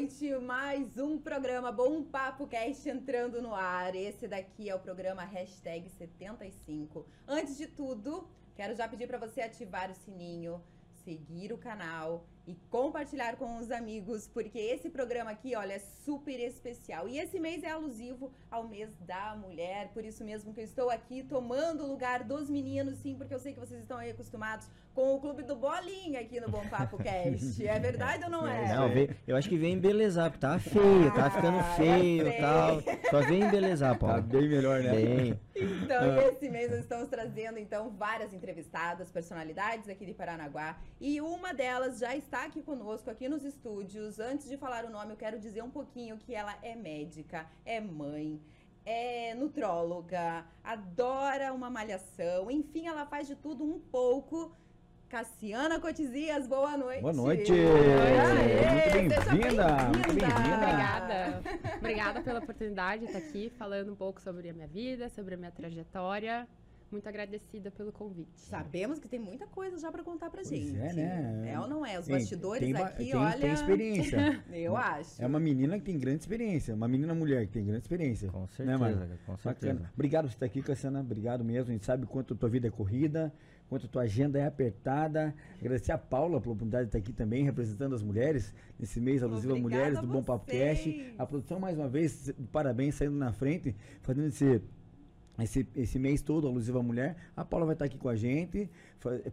noite, mais um programa Bom Papo Cast entrando no ar. Esse daqui é o programa Hashtag 75. Antes de tudo, quero já pedir para você ativar o sininho, seguir o canal e compartilhar com os amigos, porque esse programa aqui, olha, é super especial. E esse mês é alusivo ao mês da mulher, por isso mesmo que eu estou aqui tomando o lugar dos meninos, sim, porque eu sei que vocês estão aí acostumados com o Clube do Bolinha aqui no Bom Papo Cast. É verdade ou não é? Não, vem, eu acho que vem embelezar, porque tá feio, tá ficando Ah, feio eu e tal. Só vem embelezar, Tá Paulo. bem melhor, né? Bem. Então, e esse mês nós estamos trazendo, então, várias entrevistadas, personalidades aqui de Paranaguá. E uma delas já está aqui conosco, aqui nos estúdios. Antes de falar o nome, eu quero dizer um pouquinho que ela é médica, é mãe, é nutróloga, adora uma malhação. Enfim, ela faz de tudo um pouco. Cassiana Cotizias, boa noite. Boa noite! Aê, Muito bem-vinda! Bem-vinda. bem-vinda! Obrigada. Obrigada pela oportunidade de estar aqui falando um pouco sobre a minha vida, sobre a minha trajetória. Muito agradecida pelo convite. Sabemos que tem muita coisa já pra contar pra Pois gente. é, né? É ou não é? Os Tem- bastidores tem, aqui, tem, olha. Tem experiência. Eu acho. É uma menina que tem grande experiência. Uma menina mulher que tem grande experiência. Com Né, certeza, cara, com certeza. Bacana. Obrigado por estar aqui, Cassiana. Obrigado mesmo. A gente sabe quanto tua vida é corrida, quanto tua agenda é apertada. Agradecer a Paula pela oportunidade de estar aqui também, representando as mulheres, nesse mês alusivo a mulheres do Bom Papo. Cast. A produção, mais uma vez, parabéns, saindo na frente, fazendo esse. Esse, esse mês todo, alusivo à mulher. A Paula vai estar aqui com a gente,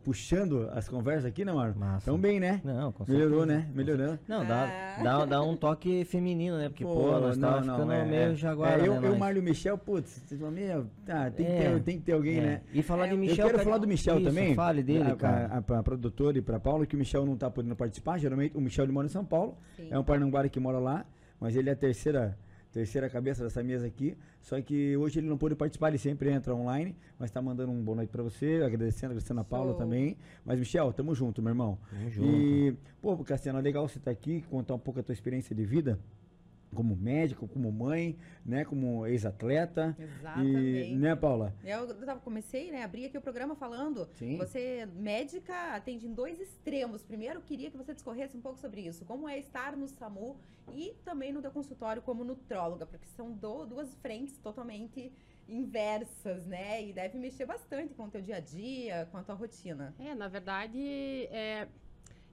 puxando as conversas aqui, né? Massa. Tão bem, né? Não, com Melhorou, né? Melhorando. Não, Ah. dá, dá, dá um toque feminino, né? Porque, pô, nós tava ficando é, meio é. jaguara, É, eu, né? eu? Mário e o Michel, putz, vocês falam, meu, tá, tem, que É. ter, tem que ter alguém, É. né? E falar É, de Michel. eu quero cara, falar do Michel isso, também. Fale dele, a, cara. A, a, pra produtora e pra Paula, que o Michel não tá podendo participar. Geralmente o Michel ele mora em São Paulo. Sim. É um parnanguara que mora lá, mas ele é a terceira, terceira cabeça dessa mesa aqui. Só que hoje ele não pôde participar, ele sempre entra online, mas tá mandando um boa noite pra você, agradecendo, agradecendo a Paula Show. também. Mas, Michel, tamo junto, meu irmão. Tamo junto. E, pô, Cassiano, é legal você estar aqui, contar um pouco a tua experiência de vida. Como médico, como mãe, né? Como ex-atleta. Exatamente. E, né, Paula? Eu tava- comecei, né, abri aqui o programa falando. Sim. Você, médica, atende em dois extremos. Primeiro, eu queria que você discorresse um pouco sobre isso. Como é estar no SAMU e também no teu consultório como nutróloga, porque são do- duas frentes totalmente inversas, né? E deve mexer bastante com o teu dia a dia, com a tua rotina. É, na verdade, é,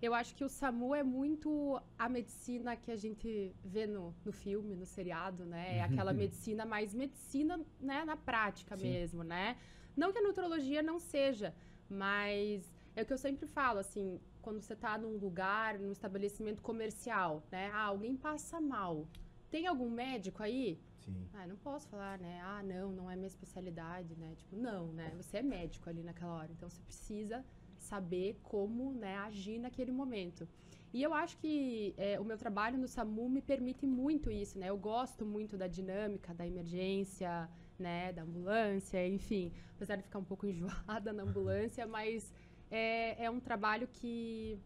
eu acho que o SAMU é muito a medicina que a gente vê no, no filme, no seriado, né? É aquela medicina mais medicina, né, na prática Sim. mesmo, né? Não que a nutrologia não seja, mas é o que eu sempre falo, assim, quando você tá num lugar, num estabelecimento comercial, né? Ah, alguém passa mal. Tem algum médico aí? Sim. Ah, não posso falar, né? Ah, não, não é minha especialidade, né? Tipo, não, né? Você é médico ali naquela hora, então você precisa saber como, né, agir naquele momento. E eu acho que é, o meu trabalho no SAMU me permite muito isso, né? Eu gosto muito da dinâmica da emergência, né, da ambulância, enfim. Apesar de ficar um pouco enjoada na ambulância, mas é, é um trabalho que,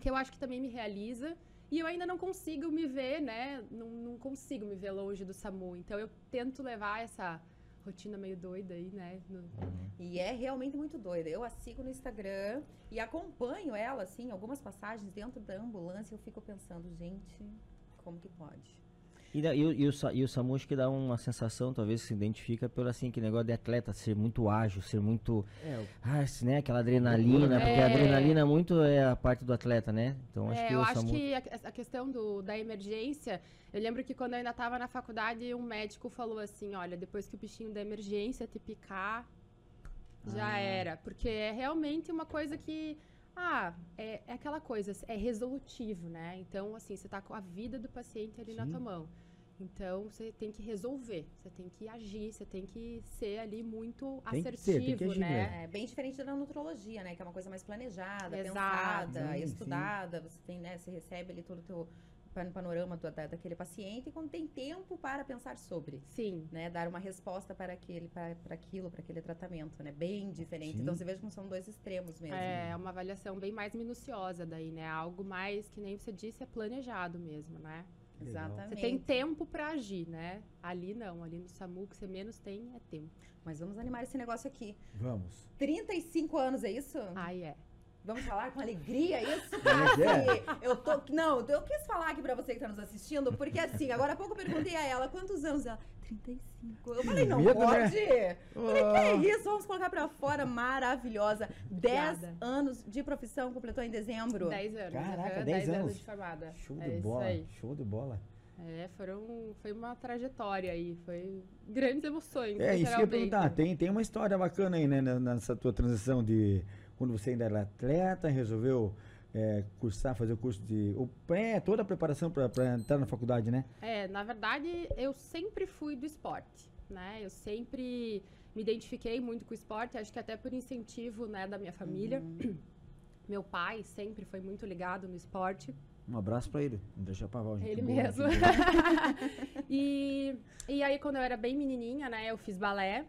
que eu acho que também me realiza. E eu ainda não consigo me ver, né? Não, não consigo me ver longe do SAMU. Então eu tento levar essa rotina meio doida aí, né? no- E é realmente muito doida. Eu a sigo no Instagram e acompanho ela, assim, algumas passagens dentro da ambulância. Eu fico pensando, gente, como que pode? E, da- e o- e o, Sa- e o Samu acho que dá uma sensação, talvez, se identifica pelo assim, que negócio de atleta, ser muito ágil, ser muito. É, o- Ah, esse, né? Aquela adrenalina, porque a É. adrenalina muito é a parte do atleta, né? Então acho É, que eu o acho Samu. que a, a questão do, da emergência, eu lembro que quando eu ainda estava na faculdade, um médico falou assim, olha, depois que o bichinho da emergência te picar, já Ah. era. Porque é realmente uma coisa que, ah, é, é aquela coisa, é resolutivo, né? Então, assim, você tá com a vida do paciente ali na Sim. tua mão. Então, você tem que resolver, você tem que agir, você tem que ser ali muito Tem assertivo, ser, tem que agir né? É bem diferente da nutrologia, né? Que é uma coisa mais planejada, Exato. pensada, Sim, sim. estudada. Você tem, né? Você recebe ali todo o teu pan- panorama do- da, daquele paciente e quando tem tempo para pensar sobre. Sim. Né, dar uma resposta para aquele, para, para aquilo, para aquele tratamento, né? Bem diferente. Sim. Então você veja como são dois extremos mesmo. É uma avaliação bem mais minuciosa daí, né? Algo mais, que nem você disse, é planejado mesmo, né? Exatamente. Você tem tempo pra agir, né? Ali não, ali no SAMU o que você menos tem é tempo. Mas vamos animar esse negócio aqui. Vamos. 35 anos, é isso? Ai, é. Vamos falar com alegria isso, Como é é? Eu tô. Não, eu quis falar aqui pra você que tá nos assistindo, porque assim, agora há pouco eu perguntei a ela quantos anos ela. 35. Eu falei, não Medo, né? pode! Falei, que é Ah. isso? Vamos colocar pra fora. Maravilhosa. 10 Obrigada. anos de profissão, completou em dezembro. 10 anos. Caraca, aham, 10 10 anos. de formada. Show é de isso bola. aí. Show de bola. É, foram, foi uma trajetória aí, foi grandes emoções, É, isso que eu ia perguntar. Tem, tem uma história bacana aí, né? Nessa tua transição de quando você ainda era atleta, resolveu é, cursar, fazer o curso de. O pré, toda a preparação para entrar na faculdade, né? É, na verdade, eu sempre fui do esporte, né? Eu sempre me identifiquei muito com o esporte, acho que até por incentivo, né, da minha família. Meu pai sempre foi muito ligado no esporte. Um abraço pra ele. André Chapaval, gente. Ele boa, mesmo. gente e, e aí, quando eu era bem menininha, né, eu fiz balé.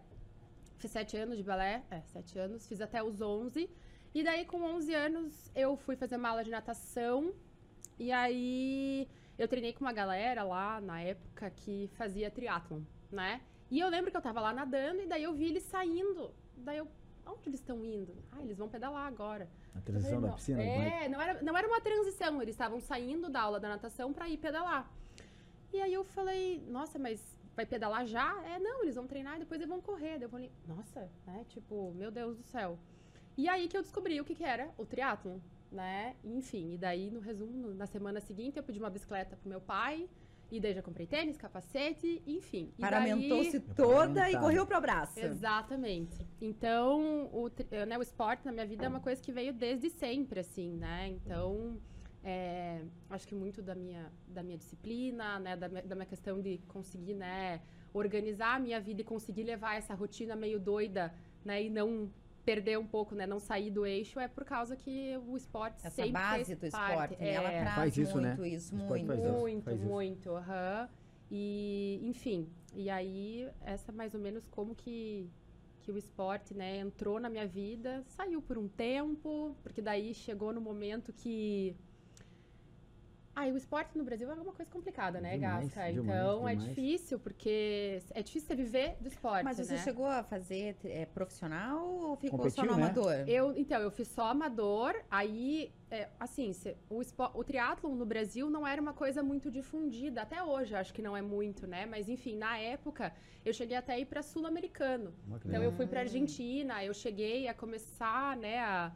Fiz sete anos de balé. É, sete anos. Fiz até os 11. E daí, com 11 anos, eu fui fazer uma aula de natação. E aí, eu treinei com uma galera lá, na época, que fazia triatlon, né? E eu lembro que eu tava lá nadando e daí eu vi eles saindo. Daí eu, onde eles estão indo? Ah, eles vão pedalar agora. A transição da Não, piscina. é que- É, não era, não era uma transição, eles estavam saindo da aula da natação pra ir pedalar. E aí eu falei, nossa, mas vai pedalar já? É, não, eles vão treinar e depois eles vão correr. Daí eu falei, nossa, né? Tipo, meu Deus do céu. E aí que eu descobri o que, que era o triatlon, né? Enfim, e daí, no resumo, na semana seguinte, eu pedi uma bicicleta pro meu pai. E daí já comprei tênis, capacete, enfim. Paramentou-se daí- toda e correu pro abraço. Exatamente. Então, o, eh, né, o esporte na minha vida é uma coisa que veio desde sempre, assim, né? Então, é, acho que muito da minha, da minha disciplina, né? Da, minha- da minha questão de conseguir, né? Organizar a minha vida e conseguir levar essa rotina meio doida, né? E não perder um pouco, né? Não sair do eixo, é por causa que o esporte Essa sempre base fez do parte. esporte, né? Ela É. traz Faz isso, né? muito isso, O esporte muito. faz isso. Muito, faz isso. muito, aham. E, enfim, e aí, essa é mais ou menos como que, que o esporte, né, entrou na minha vida, saiu por um tempo, porque daí chegou no momento que... Ah, e o esporte no Brasil é uma coisa complicada, né, Demais, Então, é demais. difícil, porque é difícil você viver do esporte, Mas você né? chegou a fazer é, profissional ou ficou só Competiu, no né? amador? Eu, então, eu fiz só amador, aí, é, assim, se- o, o triatlon no Brasil não era uma coisa muito difundida, até hoje acho que não é muito, né? Mas, enfim, na época, eu cheguei até a ir para sul-americano. Então, eu fui para Argentina, eu cheguei a começar, né, a,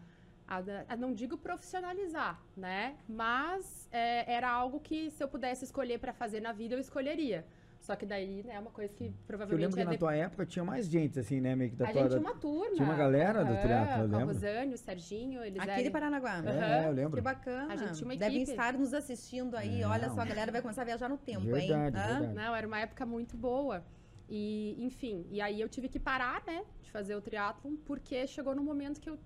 a- a não digo profissionalizar, né? Mas é, era algo que, se eu pudesse escolher para fazer na vida, eu escolheria. Só que daí, né, é uma coisa que Eu provavelmente lembro que é na de- tua época tinha mais gente, assim, né? Meio que da a tua. gente tinha uma turma. tinha uma galera do triatlo, eu a lembro. Rosane, o Serginho, eles Aqui eram... de Paranaguá. É, eu lembro. Que bacana. A gente tinha uma Devem equipe. estar nos assistindo aí. Não. Olha só, a galera vai começar a viajar no tempo, hein? Verdade, Hã? verdade. Não, era uma época muito boa. E, enfim, e aí eu tive que parar, né, de fazer o triatlon, porque chegou no momento que eu,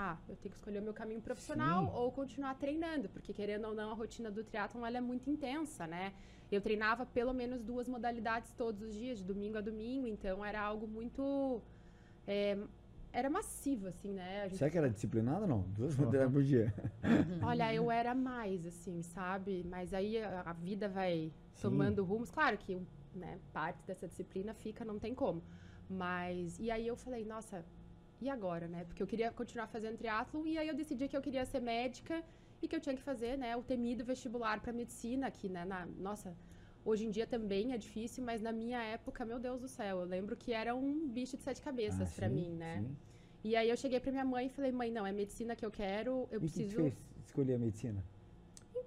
ah, eu tenho que escolher o meu caminho profissional Sim. ou continuar treinando, porque querendo ou não, a rotina do triatlon, ela é muito intensa, né? Eu treinava pelo menos duas modalidades todos os dias, de domingo a domingo, então era algo muito, é, era massivo, assim, né? A gente Será que era disciplinado ou não? Duas bandeiras por dia. Olha, eu era mais, assim, sabe? Mas aí a, a vida vai Sim. tomando rumos. Claro que, né, parte dessa disciplina fica, não tem como. Mas, e aí eu falei, nossa, e agora, né? Porque eu queria continuar fazendo triatlo e aí eu decidi que eu queria ser médica e que eu tinha que fazer, né, o temido vestibular para medicina aqui, né? Na, nossa, hoje em dia também é difícil, mas na minha época, meu Deus do céu, eu lembro que era um bicho de sete cabeças Ah, para mim, né? sim. E aí eu cheguei para minha mãe e falei, mãe, não, é medicina que eu quero, eu E o que te preciso fez escolher a medicina?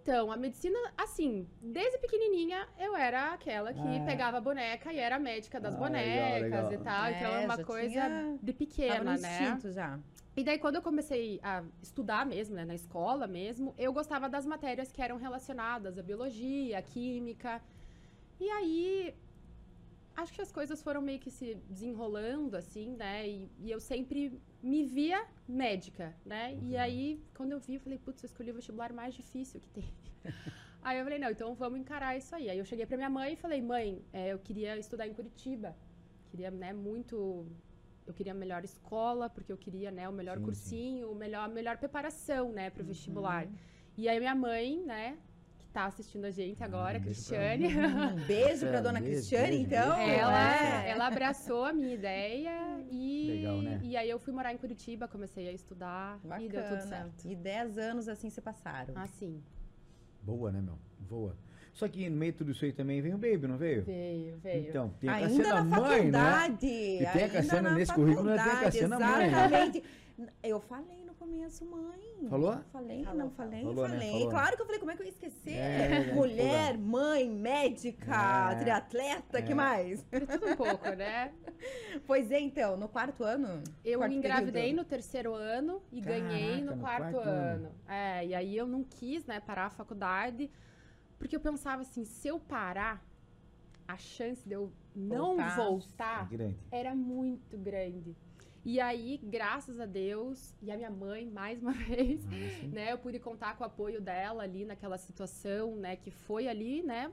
Então, a medicina, assim, desde pequenininha eu era aquela que Ah. pegava a boneca e era médica das Ah, bonecas legal, legal. e tal. então É, é uma coisa tinha- de pequena, né? já. E daí, quando eu comecei a estudar mesmo, né, na escola mesmo, eu gostava das matérias que eram relacionadas à biologia, à química. E aí, acho que as coisas foram meio que se desenrolando, assim, né? E, e eu sempre me via médica, né? E aí, quando eu vi, eu falei, putz, eu escolhi o vestibular mais difícil que tem. aí eu falei, não, então vamos encarar isso aí. Aí eu cheguei pra minha mãe e falei, mãe, é, eu queria estudar em Curitiba. Queria, né, muito eu queria a melhor escola, porque eu queria, né, o melhor Sim, sim. cursinho, o melhor, a melhor preparação, né, para o vestibular. E aí minha mãe, né, tá assistindo a gente agora, um Cristiane. Um beijo pra É, dona beijo, Cristiane, beijo, então. beijo. Ela, É. ela abraçou a minha ideia e, Legal, né? e aí eu fui morar em Curitiba, comecei a estudar e deu tudo Bacana. certo. E 10 anos assim se passaram. Assim, Boa, né, meu? Boa. Só que no meio de tudo isso aí também vem o Baby, não veio? veio, veio. Então, tem a ainda Cassiana na mãe, né? faculdade. E tem a Cassiana na nesse currículo, né? Tem a Cassiana mãe, né? Exatamente. Eu falei começo, mãe. Falou? Falei, Falou, não falou. falei, Falou, né? falei. Falou. Claro que eu falei, como é que eu ia esquecer? É, Mulher, mãe, médica, É. triatleta, que É. mais? Tudo um pouco, né? Pois é, então, no quarto ano? Eu Quarto engravidei período. no terceiro ano e Caraca, ganhei no no quarto, quarto ano. ano. É, e aí eu não quis, né, parar a faculdade, porque eu pensava assim, se eu parar, a chance de eu não Voltar. voltar É era muito grande. E aí, graças a Deus, e a minha mãe, mais uma vez, Ah, né, eu pude contar com o apoio dela ali naquela situação, né, que foi ali, né,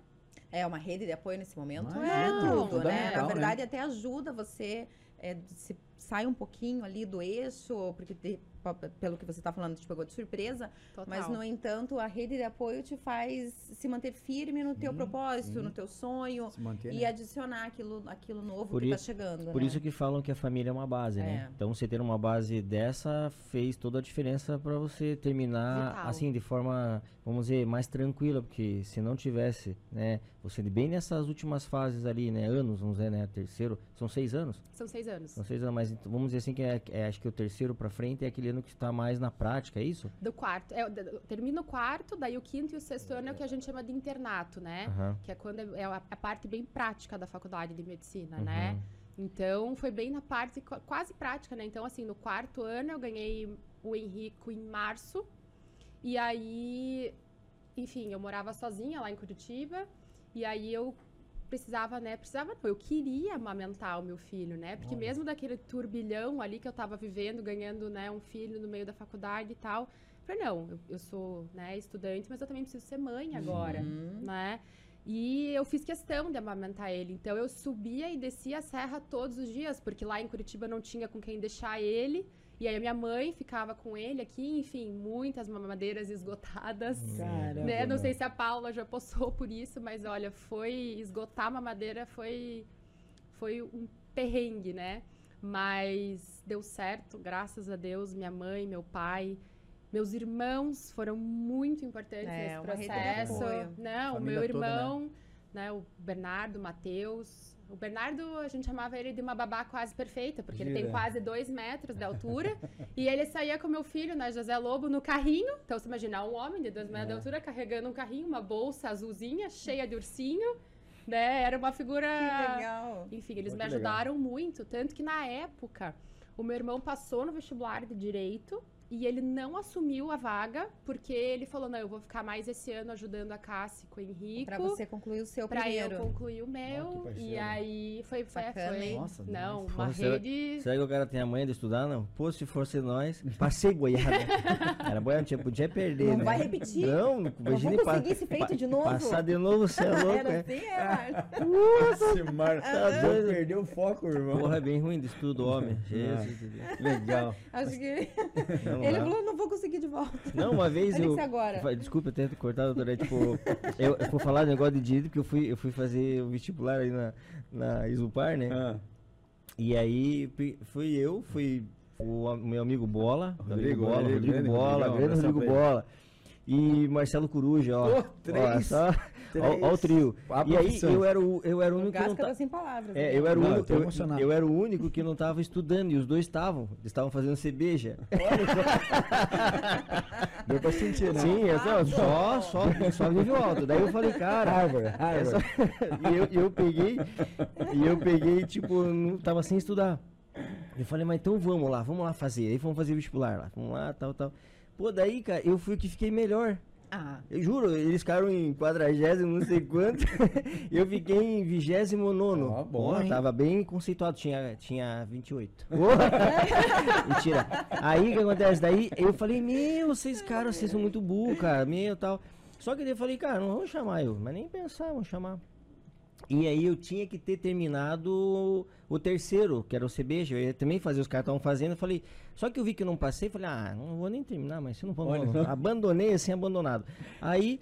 É, uma rede de apoio nesse momento Mas é é tudo, né? fundamental, Na né? verdade, até ajuda você é, se sai um pouquinho ali do eixo, porque de- pelo que você está falando, te pegou de surpresa, total. mas no entanto, a rede de apoio te faz se manter firme no teu propósito, sim. no teu sonho Se manter, e né? adicionar aquilo, aquilo novo Por que está isso- chegando, Por né? isso que falam que a família é uma base, né? É. Então você ter uma base dessa fez toda a diferença para você terminar Vital. assim de forma, vamos dizer, mais tranquila, porque se não tivesse, né, você bem nessas últimas fases ali, né, anos, vamos dizer, né, terceiro, são seis anos, São seis anos. são seis anos, mas então, vamos dizer assim que é, é, acho que o terceiro para frente é aquele ano que está mais na prática, é isso? Do quarto. É, termina o quarto, daí o quinto e o sexto ano é o que a gente chama de internato, né? Aham. Que é quando é, é a, a parte bem prática da faculdade de medicina, Uhum. né? Então, foi bem na parte qua- quase prática, né? Então, assim, no quarto ano eu ganhei o Henrico em março. E aí, enfim, eu morava sozinha lá em Curitiba. E aí eu precisava, né? Precisava, não, eu queria amamentar o meu filho, né? Porque Olha. mesmo daquele turbilhão ali que eu tava vivendo, ganhando, né, um filho no meio da faculdade e tal. eu Falei, não, eu, eu sou, né, estudante, mas eu também preciso ser mãe agora Uhum. né? E eu fiz questão de amamentar ele. Então eu subia e descia a serra todos os dias, porque lá em Curitiba não tinha com quem deixar ele. E aí a minha mãe ficava com ele aqui, enfim, muitas mamadeiras esgotadas. Caramba, Né? Não sei se a Paula já passou por isso, mas olha, foi esgotar a mamadeira foi foi um perrengue, né? Mas deu certo, graças a Deus, minha mãe, meu pai, meus irmãos foram muito importantes É, nesse uma rede de processo. apoio. Não, o meu toda, né? irmão, né? o Bernardo, o Matheus. O Bernardo, a gente chamava ele de uma babá quase perfeita, porque ele tem Gira. quase dois metros de altura. e ele saía com meu filho, né, José Lobo, no carrinho. Então, você imagina, um homem de dois metros de É. altura carregando um carrinho, uma bolsa azulzinha, cheia de ursinho, né? Era uma figura... Que legal. Enfim, eles Pô, me que legal. ajudaram muito. Tanto que na época, o meu irmão passou no vestibular de direito e ele não assumiu a vaga, porque ele falou: não, eu vou ficar mais esse ano ajudando a Cassi com o Henrico. Pra você concluir o seu Pra primeiro. eu concluir o meu. Parceiro. e aí foi, foi, Bacana, foi? Nossa, não, uma será- rede. Será que o cara tem a manha de estudar? Não. Pô, se fosse nós, passei boiada. Era boiada, tinha, podia perder, Não né? vai repetir. Não, Não vou pa- conseguir esse feito de novo. Passar de novo, você é louco, Era assim, é, Marcos? Nossa, Mar... Tá Não doido. perdeu o foco, irmão. Porra, é bem ruim de estudo, homem. Jesus. de Deus. Legal. Acho que Não, ele dá. falou, não vou conseguir de volta. Não, uma vez eu. agora. Desculpa eu ter cortado, doutora. Tipo, eu, eu vou falar do negócio de direito, porque eu fui, eu fui fazer o vestibular aí na, na Isupar, né? Ah, E aí fui eu, fui o meu amigo Bola, Rodrigo, Bola, Rodrigo, Rodrigo, grande Bola, grande Rodrigo pra ele. Bola. E Marcelo Coruja, ó. Pô, Ó, três, só, três. ó, ó o trio. A E aí eu era o, eu era o único que não tá sem palavras. é, né? eu era, o Não, eu único, eu, eu era o único que não tava estudando e os dois estavam. Eles estavam fazendo cerveja. Deu pra sentir, né? Sim, é só, só, só, só nível alto. Daí eu falei, cara, Harvard, é Harvard. só- e eu, eu peguei, e eu peguei, tipo, não tava sem estudar. Eu falei, mas então vamos lá, vamos lá fazer. Aí vamos fazer vestibular lá, vamos lá, tal, tal. Pô, daí, cara, eu fui o que fiquei melhor. Ah, Eu juro, eles ficaram em quadragésimo, não sei quanto. eu fiquei em vigésimo nono. Ó, bom, Porra, tava bem conceituado, tinha, tinha 28. Porra! Mentira. Aí o que acontece? Daí eu falei, meu, vocês, cara, vocês são muito burros, cara, meu tal. Só que daí eu falei, cara, não vamos chamar eu, mas nem pensar, vamos chamar. E aí eu tinha que ter terminado o terceiro, que era o CBG. Eu ia também fazer os caras estavam fazendo. Eu falei, só que eu vi que eu não passei, falei, ah, não vou nem terminar, mas se não vou, não. abandonei assim, abandonado. Aí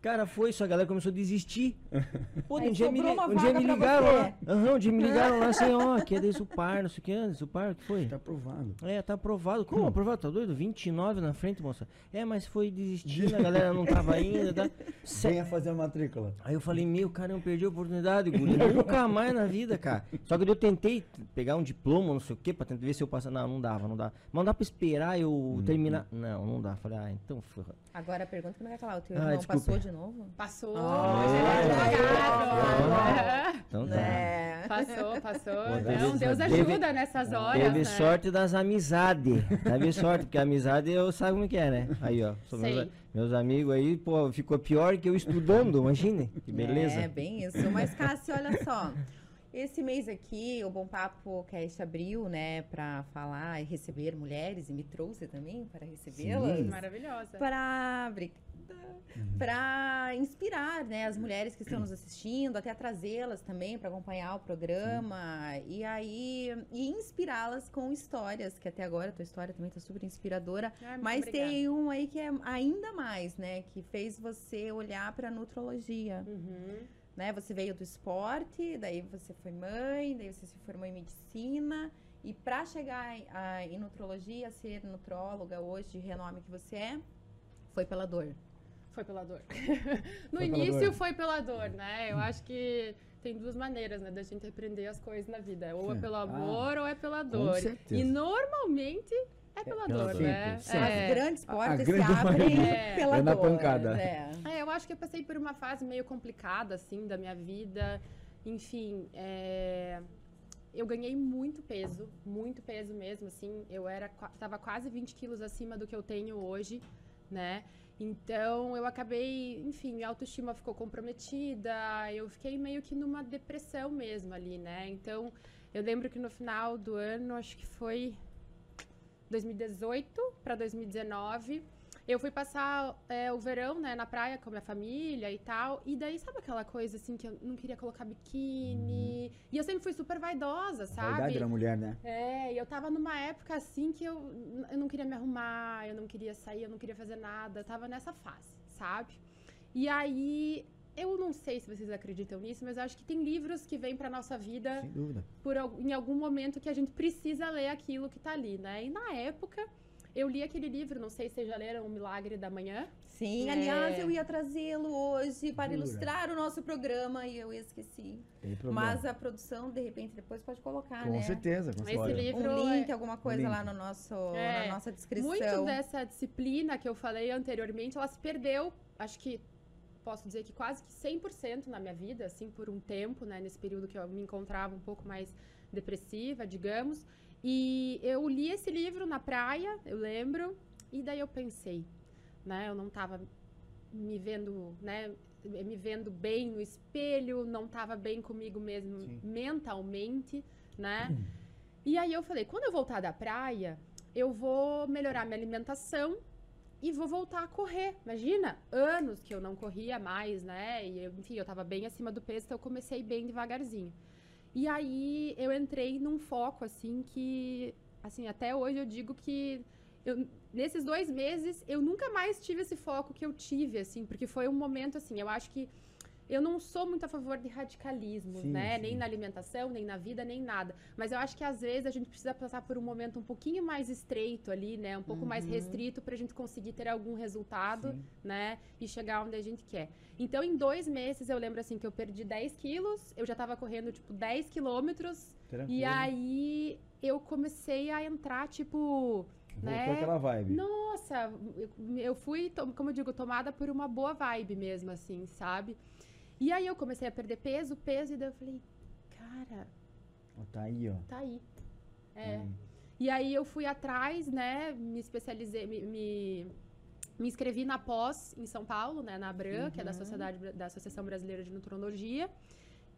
Cara, foi isso, a galera começou a desistir. Pô, Aí um dia me, um dia me ligaram lá. Aham, um dia me ligaram lá assim, ó, que é da Supar, não sei o que, Supar, o que foi? Tá aprovado. É, tá aprovado. Como aprovado? Tá doido? 29 na frente, moça. É, mas foi desistindo, a galera não tava ainda. Tá? Cê- Venha fazer a matrícula. Aí eu falei, meu, cara, eu perdi a oportunidade, guri. Nunca mais na vida, cara. Só que eu tentei pegar um diploma, não sei o quê, pra tentar ver se eu passava. Não, não dava, não dava. Mas não dá pra esperar eu terminar. Não, não dá. Falei, ah, então ferra. Agora a pergunta que não vai calar. O teu Ah, irmão desculpa. passou de novo? Passou. Ah, advogado. Então tá. É. Passou, passou. Pô, Não, teve- Deus teve- ajuda nessas horas. Teve né? sorte das amizades. Teve sorte, porque a amizade eu sabe como é que é, né? Aí, ó. meus, meus amigos aí, pô, ficou pior que eu estudando, imagine. Que beleza. É, bem isso. Mas, Cássio, olha só. Esse mês aqui, o Bom Papo Cast abriu, né, pra falar e receber mulheres, e me trouxe também para recebê-las. Maravilhosa. Para para inspirar né, as mulheres que estão nos assistindo, até trazê-las também para acompanhar o programa e aí e inspirá-las com histórias, que até agora a tua história também está super inspiradora. Muito Mas obrigada. tem um aí que é ainda mais, né? Que fez você olhar para nutrologia, Uhum. né? Você veio do esporte, daí você foi mãe, daí você se formou em medicina. E para chegar em- a- em nutrologia, ser nutróloga hoje, de renome que você é, foi pela dor. Foi pela dor. no Foi pela início dor. foi pela dor, né? Eu acho que tem duas maneiras, né, da gente aprender as coisas na vida. Ou é Sim. pelo Ah, amor ou é pela dor. certeza. E normalmente é pela pela dor, né? Sempre, As É. grandes portas se grande abrem maioria. pela É na dor. pancada. né? É, eu acho que eu passei por uma fase meio complicada, assim, da minha vida. Enfim, é, eu ganhei muito peso, muito peso mesmo, assim. Eu era, tava quase 20 quilos acima do que eu tenho hoje, né? Então, eu acabei, enfim, minha autoestima ficou comprometida, eu fiquei meio que numa depressão mesmo ali, né? Então, eu lembro que no final do ano, acho que foi 2018 para 2019, eu fui passar é, o verão, né, na praia com a minha família e tal. E daí, sabe aquela coisa assim que eu não queria colocar biquíni? E eu sempre fui super vaidosa, A sabe? vaidade da mulher, né? É, e eu tava numa época assim que eu, eu não queria me arrumar, eu não queria sair, eu não queria fazer nada. Eu tava nessa fase, sabe? E aí, eu não sei se vocês acreditam nisso, mas eu acho que tem livros que vêm pra nossa vida Sem dúvida. por, em algum momento que a gente precisa ler aquilo que tá ali, né? E na época, eu li aquele livro, não sei se vocês já leram O Milagre da Manhã. Sim, É. aliás, eu ia trazê-lo hoje para Jura? ilustrar o nosso programa e eu esqueci. Tem problema. Mas a produção, de repente, depois pode colocar, com né? certeza, com Esse certeza. livro Um link, é- alguma coisa link. lá no nosso, É, na nossa descrição. Muito dessa disciplina que eu falei anteriormente, ela se perdeu, acho que posso dizer que quase que 100% na minha vida, assim, por um tempo, né, nesse período que eu me encontrava um pouco mais depressiva, digamos. E eu li esse livro na praia, eu lembro, e daí eu pensei, né, eu não tava me vendo, né, me vendo bem no espelho, não tava bem comigo mesmo Sim. mentalmente, né? E aí eu falei, quando eu voltar da praia, eu vou melhorar minha alimentação e vou voltar a correr. Imagina, anos que eu não corria mais, né? E enfim, eu tava bem acima do peso, então eu comecei bem devagarzinho. E aí eu entrei num foco assim que, assim, até hoje eu digo que eu, nesses dois meses eu nunca mais tive esse foco que eu tive, assim, porque foi um momento assim, eu acho que eu não sou muito a favor de radicalismos, Sim, né? sim. Nem na alimentação, nem na vida, nem nada. Mas eu acho que às vezes a gente precisa passar por um momento um pouquinho mais estreito ali, né? Um pouco mais Uhum. restrito pra gente conseguir ter algum resultado, Sim. né? E chegar onde a gente quer. Então, em dois meses, eu lembro assim que eu perdi 10 quilos, eu já tava correndo, tipo, 10 quilômetros. Tranquilo. E aí eu comecei a entrar, tipo. Voltou né? aquela vibe. Nossa, eu, eu fui, como eu digo, tomada por uma boa vibe mesmo, assim, sabe? E aí eu comecei a perder peso, peso, e daí eu falei, cara, Tá aí, ó. tá aí. É. Hum. E aí eu fui atrás, né? Me especializei, me, me, me inscrevi na pós em São Paulo, né? Na ABRAM, que é da Uhum. Sociedade da Associação Brasileira de Nutrologia.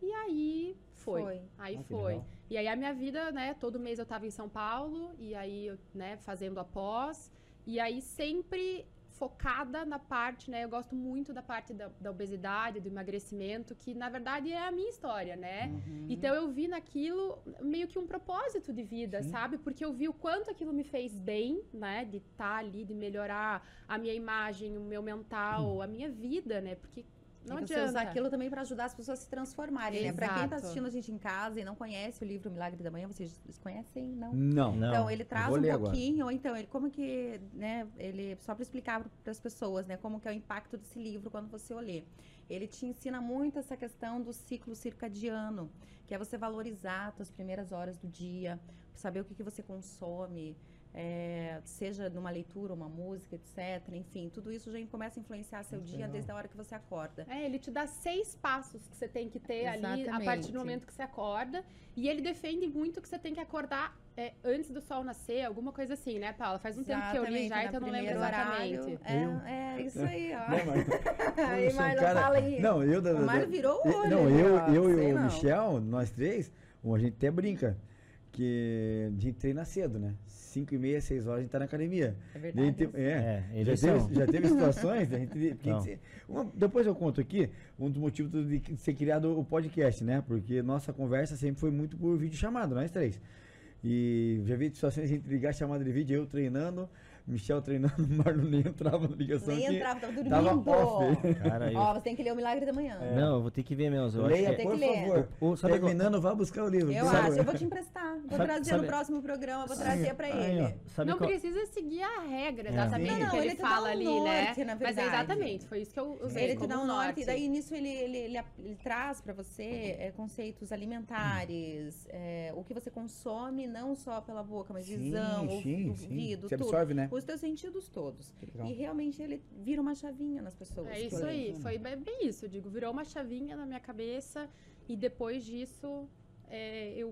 E aí foi. Foi. Aí Ah, foi. legal. E aí a minha vida, né? Todo mês eu tava em São Paulo, e aí, né, fazendo a pós. E aí sempre focada na parte, né? Eu gosto muito da parte da, da obesidade, do emagrecimento, que na verdade é a minha história, né? Uhum. Então eu vi naquilo meio que um propósito de vida, sabe? Porque eu vi o quanto aquilo me fez bem, né? De estar ali, de melhorar a minha imagem, o meu mental, a minha vida, né? Porque não e você adianta. usar aquilo também para ajudar as pessoas a se transformarem, né? Pra quem tá Exato. assistindo a gente em casa e não conhece o livro Milagre da Manhã, vocês conhecem? Não? Não. Não. Então, ele traz um ler agora. pouquinho, ou então, ele como que, né, ele, só para explicar para as pessoas, né, como que é o impacto desse livro quando você o lê. Ele te ensina muito essa questão do ciclo circadiano, que é você valorizar as primeiras horas do dia, saber o que, que você consome, é, seja numa leitura, uma música, etc. Enfim, tudo isso já começa a influenciar seu dia legal. desde a hora que você acorda. É, ele te dá seis passos que você tem que ter ali a Exatamente. partir do momento que você acorda. E ele defende muito que você tem que acordar é, antes do sol nascer, alguma coisa assim, né, Paula? Faz um tempo que eu li Exatamente, já, então eu não lembro horário. exatamente. É, é isso aí, ó. Não, mas- aí, eu um Marlon, cara- fala aí. Não, eu O Mário virou o olho. Não, eu, ó, eu sei e o não. Michel, nós três, a gente até brinca que a gente treina cedo, né? 5 e meia, 6 horas a gente tá na academia. É verdade. tem- é, É, já, teve, já teve situações da gente. porque se- uma- depois eu conto aqui um dos motivos de de ser criado o podcast, né? Porque nossa conversa sempre foi muito por vídeo chamado, nós três. E já vi situações de a gente ligar chamada de vídeo, eu treinando, Michel treinando, o Marlon nem entrava na ligação. Nem entrava, tava dormindo. Tava off. Cara, eu... Ó, você tem que ler o Milagre da Manhã. Não, eu vou ter que ver mesmo. Eu acho Leia, que é- por Tem que ler. favor. O- sabe qual- Terminando, vá buscar o livro. Eu acho, eu vou te emprestar. Vou Sabe- trazer sabe- no próximo programa, vou Sim. trazer pra ele. Sabe não qual- precisa seguir a regra É. exatamente Não, não, que ele, ele te dá fala um ali, norte, né? na Mas é exatamente, foi isso que eu usei Ele te como dá um norte, e daí nisso ele, ele, ele, ele traz pra você é, conceitos alimentares, é, o que você consome, não só pela boca, mas visão, o- o ouvido, Você tudo. absorve, né? Os teus sentidos todos. Legal. E realmente ele vira uma chavinha nas pessoas. É isso aí, foi bem bem isso, eu digo, virou uma chavinha na minha cabeça e depois disso é, eu,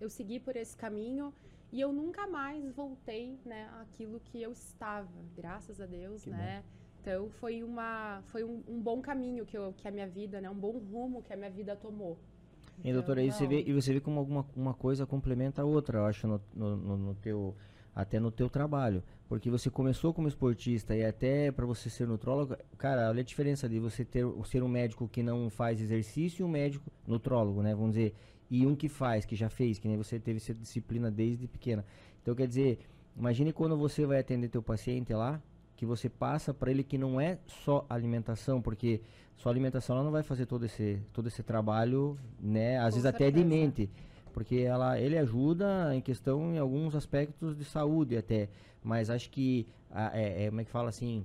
eu segui por esse caminho e eu nunca mais voltei, né, àquilo que eu estava, graças a Deus, Que né? Então foi uma foi um, um bom caminho que, eu, que a minha vida, né, um bom rumo que a minha vida tomou. E doutora, aí você Não. vê, e você vê como alguma uma coisa complementa a outra, eu acho, no, no, no- no teu, até no teu trabalho. Porque você começou como esportista e até para você ser nutrólogo, cara, olha a diferença de você ter ser um médico que não faz exercício e um médico nutrólogo, né? Vamos dizer, e um que faz, que já fez, que nem você teve essa disciplina desde pequena. Então quer dizer, imagine quando você vai atender teu paciente lá, que você passa para ele que não é só alimentação, porque só alimentação ela não vai fazer todo esse todo esse trabalho, né? Às Com vezes até de certeza. mente, porque ela ele ajuda em questão em alguns aspectos de saúde até, mas acho que a- é, é, como é que fala assim,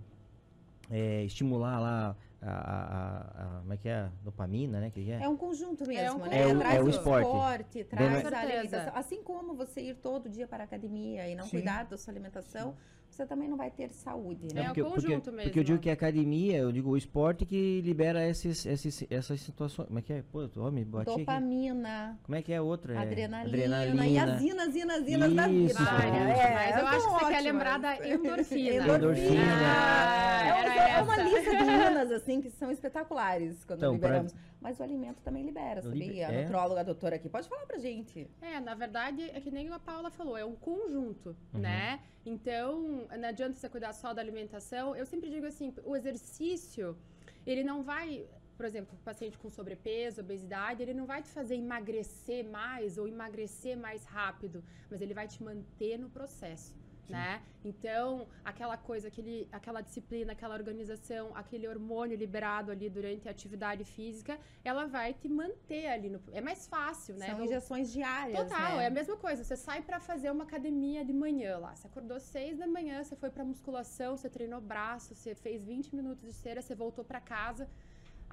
é, estimular lá a, a- a- a- como é que é a dopamina, né? Que é? É um conjunto mesmo, um né? É o- traz é o o esporte. esporte, traz a alimentação. Assim como você ir todo dia para a academia e não Sim. cuidar da sua alimentação, você também não vai ter saúde, né? É, o porque, porque- conjunto porque eu digo mesmo. que a academia, eu digo o esporte que libera esses, esses, essas situações. Como é que é? Pô, ó, me bati aqui. Dopamina, Como é que é a outra? É adrenalina, e as zinas, zinas, zinas da vida. Várias, isso. mas eu acho que você quer lembrar da endorfina. Endorfina. É, Era uma- é uma lista de minas, assim, que são espetaculares quando Então, pra- liberamos. Mas o alimento também libera, Libe- sabia? é? A nutróloga, a doutora aqui, pode falar pra gente. É, na verdade, é que nem a Paula falou, é um conjunto, Uhum. né? Então, não adianta você cuidar só da alimentação. Eu sempre digo assim, o exercício, ele não vai, por exemplo, paciente com sobrepeso, obesidade, ele não vai te fazer emagrecer mais ou emagrecer mais rápido, mas ele vai te manter no processo. Né? Então, aquela coisa, aquele, aquela disciplina, aquela organização, aquele hormônio liberado ali durante a atividade física, ela vai te manter ali no. É mais fácil, né? São injeções diárias, Total, né? é a mesma coisa. Você sai pra fazer uma academia de manhã lá. Você acordou seis da manhã, você foi pra musculação, você treinou braço, você fez 20 minutos de esteira, você voltou pra casa.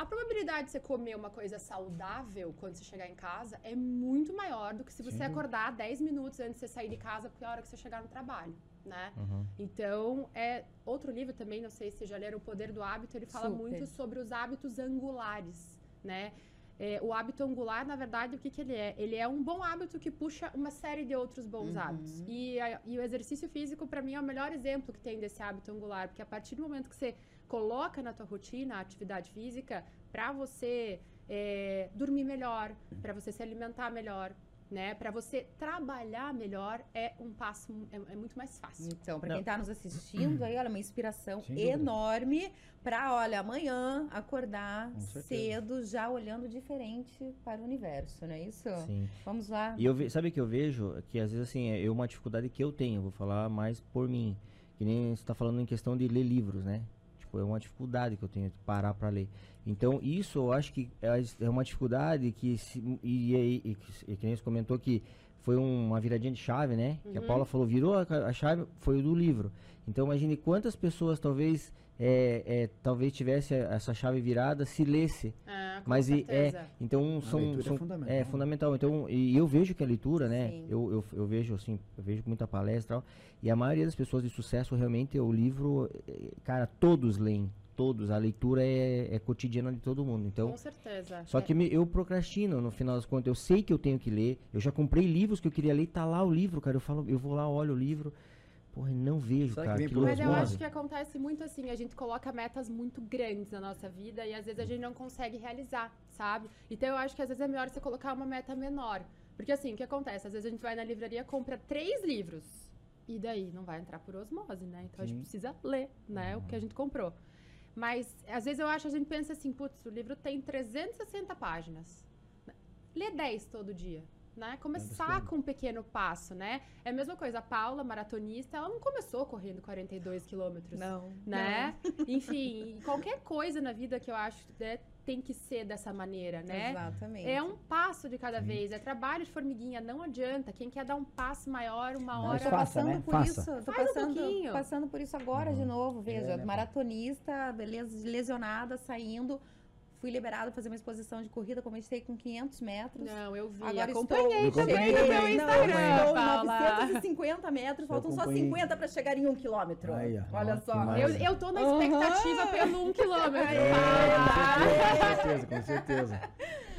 A probabilidade de você comer uma coisa saudável quando você chegar em casa é muito maior do que se você Sim. acordar 10 minutos antes de você sair de casa, porque é a hora que você chegar no trabalho, né? Uhum. Então, é outro livro também, não sei se vocês já leram O Poder do Hábito, ele fala Super. muito sobre os hábitos angulares, né? É, o hábito angular, na verdade, o que, que ele é? Ele é um bom hábito que puxa uma série de outros bons Uhum. hábitos. E, a- e o exercício físico, para mim, é o melhor exemplo que tem desse hábito angular, porque a partir do momento que você coloca na tua rotina a atividade física, para você é, dormir melhor, para você se alimentar melhor, né? Para você trabalhar melhor é um passo é, é muito mais fácil. Então, para quem tá nos assistindo aí, olha, uma inspiração enorme para, olha, amanhã acordar cedo, já olhando diferente para o universo, não é isso? Sim. Vamos lá. E eu ve, sabe o que eu vejo? Que às vezes assim, é uma dificuldade que eu tenho, vou falar mais por mim. Que nem você tá falando em questão de ler livros, né? Tipo, é uma dificuldade que eu tenho de parar para ler. Então, isso eu acho que é é uma dificuldade que se, e, e, e, e que nem você comentou que foi uma viradinha de chave, né? Que a Uhum. Paula falou, virou a, a chave, foi o do livro. Então, imagine quantas pessoas talvez é, é, talvez tivesse essa chave virada se lesse É, com mas e- é, certeza. então A são, leitura é são- fundamental. é fundamental. Então, e eu vejo que a leitura, né? Sim. Eu, eu, eu vejo assim, eu vejo muita palestra e tal, e a maioria das pessoas de sucesso realmente o livro, eh, cara, todos leem, todos. A leitura é, é cotidiana de todo mundo. Então, com certeza. só É. que me- eu procrastino no final das contas. Eu sei que eu tenho que ler. Eu já comprei livros que eu queria ler, tá lá o livro, cara. Eu falo, eu vou lá, olho o livro. Porra, não vejo, Será que cara. vem Que por Mas eu acho que acontece muito assim, a gente coloca metas muito grandes na nossa vida e às vezes a gente não consegue realizar, sabe? Então eu acho que às vezes é melhor você colocar uma meta menor. Porque assim, o que acontece? Às vezes a gente vai na livraria, compra três livros. E daí não vai entrar por osmose, né? Então a gente Sim. precisa ler, né? O que a gente comprou. Mas às vezes eu acho, a gente pensa assim, putz, o livro tem 360 páginas. Lê 10 todo dia. Né? Começar com um pequeno passo, né? É a mesma coisa, a Paula, maratonista, ela não começou correndo 42 quilômetros Não. né? Enfim, e qualquer coisa na vida que eu acho né, tem que ser dessa maneira, né? Exatamente. É um passo de cada vez, é trabalho de formiguinha, não adianta. Quem quer dar um passo maior, uma Não, hora. tô faça, passando né? por Faça. isso. Tô Faz um passando, pouquinho. passando por isso agora de novo. Veja, É, né? maratonista, les- lesionada, saindo. Fui liberada para fazer uma exposição de corrida, comecei com 500 metros. Não, eu vi, Agora acompanhei estou- também no meu Não, Instagram, estou em Paula. 950 metros, faltam só acompanhei. 50 para chegar em um quilômetro. Aí, ó. Olha Ó, só. Eu, eu tô na expectativa pelo um quilômetro, Paula. Com certeza, com certeza.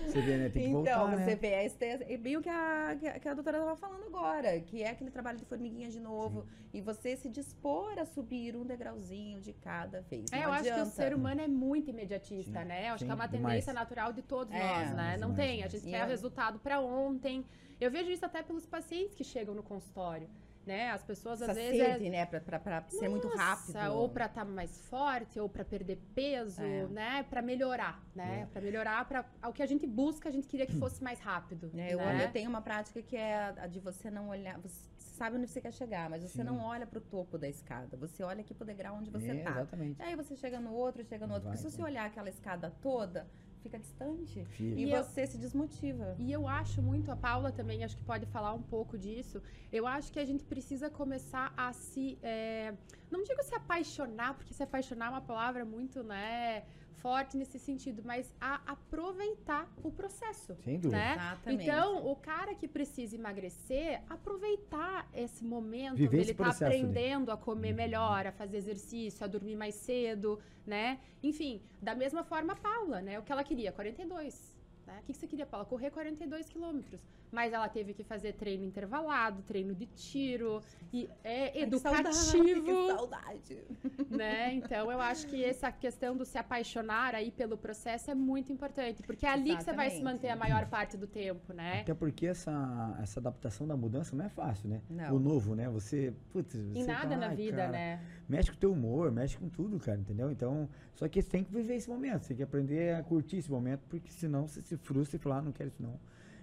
Você vê, né? Tem que então, voltar, você né? vê, é é bem o que a, que a, que a doutora estava falando agora, que é aquele trabalho de formiguinha de novo, e você se dispor a subir um degrauzinho de cada vez. É, eu acho que o adianta. ser humano é muito imediatista, Sim, né? Eu acho sim, que é uma demais. tendência natural de todos É, nós, né? demais, Não demais, tem, a demais. gente E quer o resultado pra ontem. Eu vejo isso até pelos pacientes que chegam no consultório, né? As pessoas às Essa vezes é- né, pra, pra, pra ser muito rápido. Ou pra estar mais forte, ou pra perder peso, É. né? Pra melhorar, né? É. Pra melhorar para o que a gente busca, a gente queria que fosse mais rápido. É, eu, né? eu tenho uma prática que é a de você não olhar. Você sabe onde você quer chegar, mas você Sim. não olha pro topo da escada. Você olha aqui pro degrau onde você É, tá. Exatamente. Aí você chega no outro, chega no outro. Vai, Porque se você olhar aquela escada toda, fica distante. Fica. E, E eu- você se desmotiva. E eu acho muito, a Paula também acho que pode falar um pouco disso. Eu acho que a gente precisa começar a se. é, não digo se apaixonar, porque se apaixonar é uma palavra muito, né, forte nesse sentido, mas a aproveitar o processo. Sem dúvida. Né? Exatamente. Então, o cara que precisa emagrecer, aproveitar esse momento Viver onde esse ele tá processo, né? aprendendo a comer Uhum. melhor, a fazer exercício, a dormir mais cedo, né? Enfim, da mesma forma a Paula, né? O que ela queria, 42. Né? O que que você queria, Paula? Correr 42 quilômetros. Mas ela teve que fazer treino intervalado, treino de tiro, e é Ai, que educativo saudade, que saudade. né? Então eu acho que essa questão do se apaixonar aí pelo processo é muito importante, porque é ali que você vai se Exatamente. manter a maior parte do tempo, né? Até porque essa, essa adaptação da mudança não é fácil, né? Não. O novo, né? Você, putz, você Em nada fala, na "Ai, vida, cara, né? Mexe com o teu humor, mexe com tudo, cara, entendeu? Então, só que você tem que viver esse momento, você tem que aprender a curtir esse momento, porque senão você se frustra e fala, ah, não quero isso não,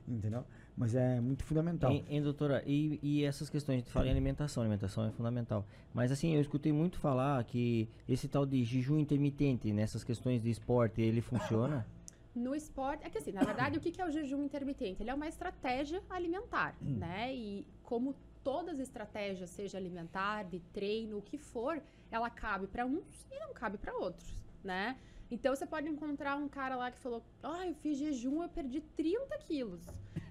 entendeu? Mas é muito fundamental. Hein, hein, doutora, e, e essas questões, a gente fala em alimentação, alimentação é fundamental. Mas assim, eu escutei muito falar que esse tal de jejum intermitente nessas questões de esporte, ele funciona? No esporte, é que assim, na verdade, o que que é o jejum intermitente? Ele é uma estratégia alimentar, né? E como todas as estratégias, seja alimentar, de treino, o que for, ela cabe para uns e não cabe para outros, né? Então você pode encontrar um cara lá que falou: Ah, eu fiz jejum, eu perdi 30 quilos.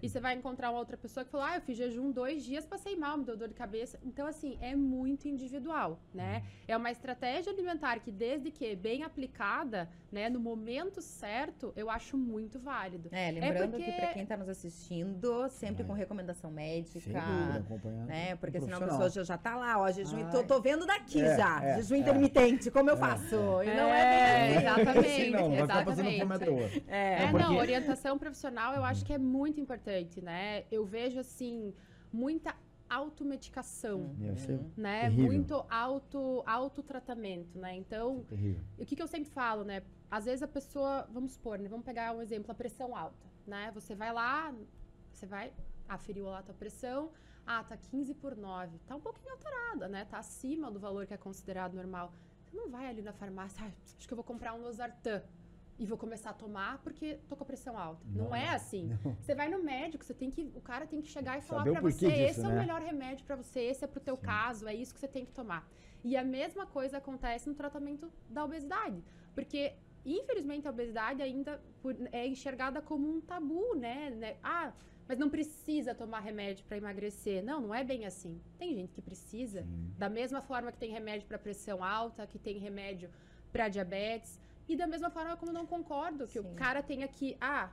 E você vai encontrar uma outra pessoa que falou: Ah, eu fiz jejum dois dias, passei mal, me deu dor de cabeça. Então, assim, é muito individual, né? É uma estratégia alimentar que, desde que bem aplicada, né, no momento certo, eu acho muito válido. É, lembrando porque- que pra quem tá nos assistindo, sempre Vai. com recomendação médica. Sem dúvida, acompanhando. Né? Porque um senão a pessoa já, já tá lá, ó, jejum. Ai. Tô, tô vendo daqui É, já. é, jejum é. intermitente, como eu faço. E não é bem assim. exatamente. assim, não, vai ficar exatamente. metro outro. É, É, porque- não, orientação profissional eu acho que é muito importante, né? Eu vejo, assim, muita automedicação, é né? terrível. Muito auto, autotratamento, né? Então, terrível. o que, que eu sempre falo, né? Às vezes a pessoa, vamos supor, né? Vamos pegar um exemplo, a pressão alta, né? Você vai lá, você vai, aferiu lá a tua pressão, ah, tá 15 por 9, tá um pouquinho alterada, né? Tá acima do valor que é considerado normal. Você não vai ali na farmácia, ah, acho que eu vou comprar um Losartan e vou começar a tomar porque tô com a pressão alta. Não, Não, é assim. não. Você vai no médico, você tem que, o cara tem que chegar e falar porquê você, disso, esse é né? o melhor remédio pra você, esse é pro teu Sim. caso, é isso que você tem que tomar. E a mesma coisa acontece no tratamento da obesidade, porque infelizmente a obesidade ainda é enxergada como um tabu, né? né? Ah, mas não precisa tomar remédio para emagrecer. Não, não é bem assim. Tem gente que precisa, Sim. da mesma forma que tem remédio para pressão alta, que tem remédio para diabetes, e da mesma forma como não concordo que Sim. o cara tenha que, ah,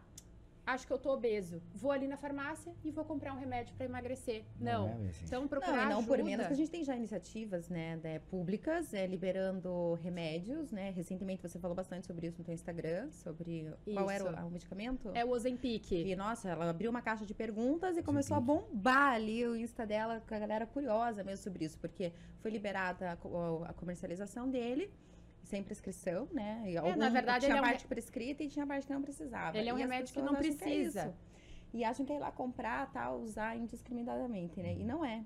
acho que eu tô obeso, vou ali na farmácia e vou comprar um remédio para emagrecer. Não. é bem assim. Então Não, procurar não por ajuda. menos que a gente tem já iniciativas, né, né, públicas, é, liberando remédios, né? Recentemente você falou bastante sobre isso no teu Instagram, sobre qual era Isso. o, o medicamento? É o Ozempic. E, nossa, ela abriu uma caixa de perguntas e começou a bombar ali o Insta dela, com a galera curiosa mesmo sobre isso, porque foi liberada a, a comercialização dele, sem prescrição, né? E É, na verdade, tinha ele é um parte prescrita e tinha parte que não precisava. Ele é um E remédio que não é precisa. isso. e acham que é ir lá comprar, tal, usar indiscriminadamente, né? E não é.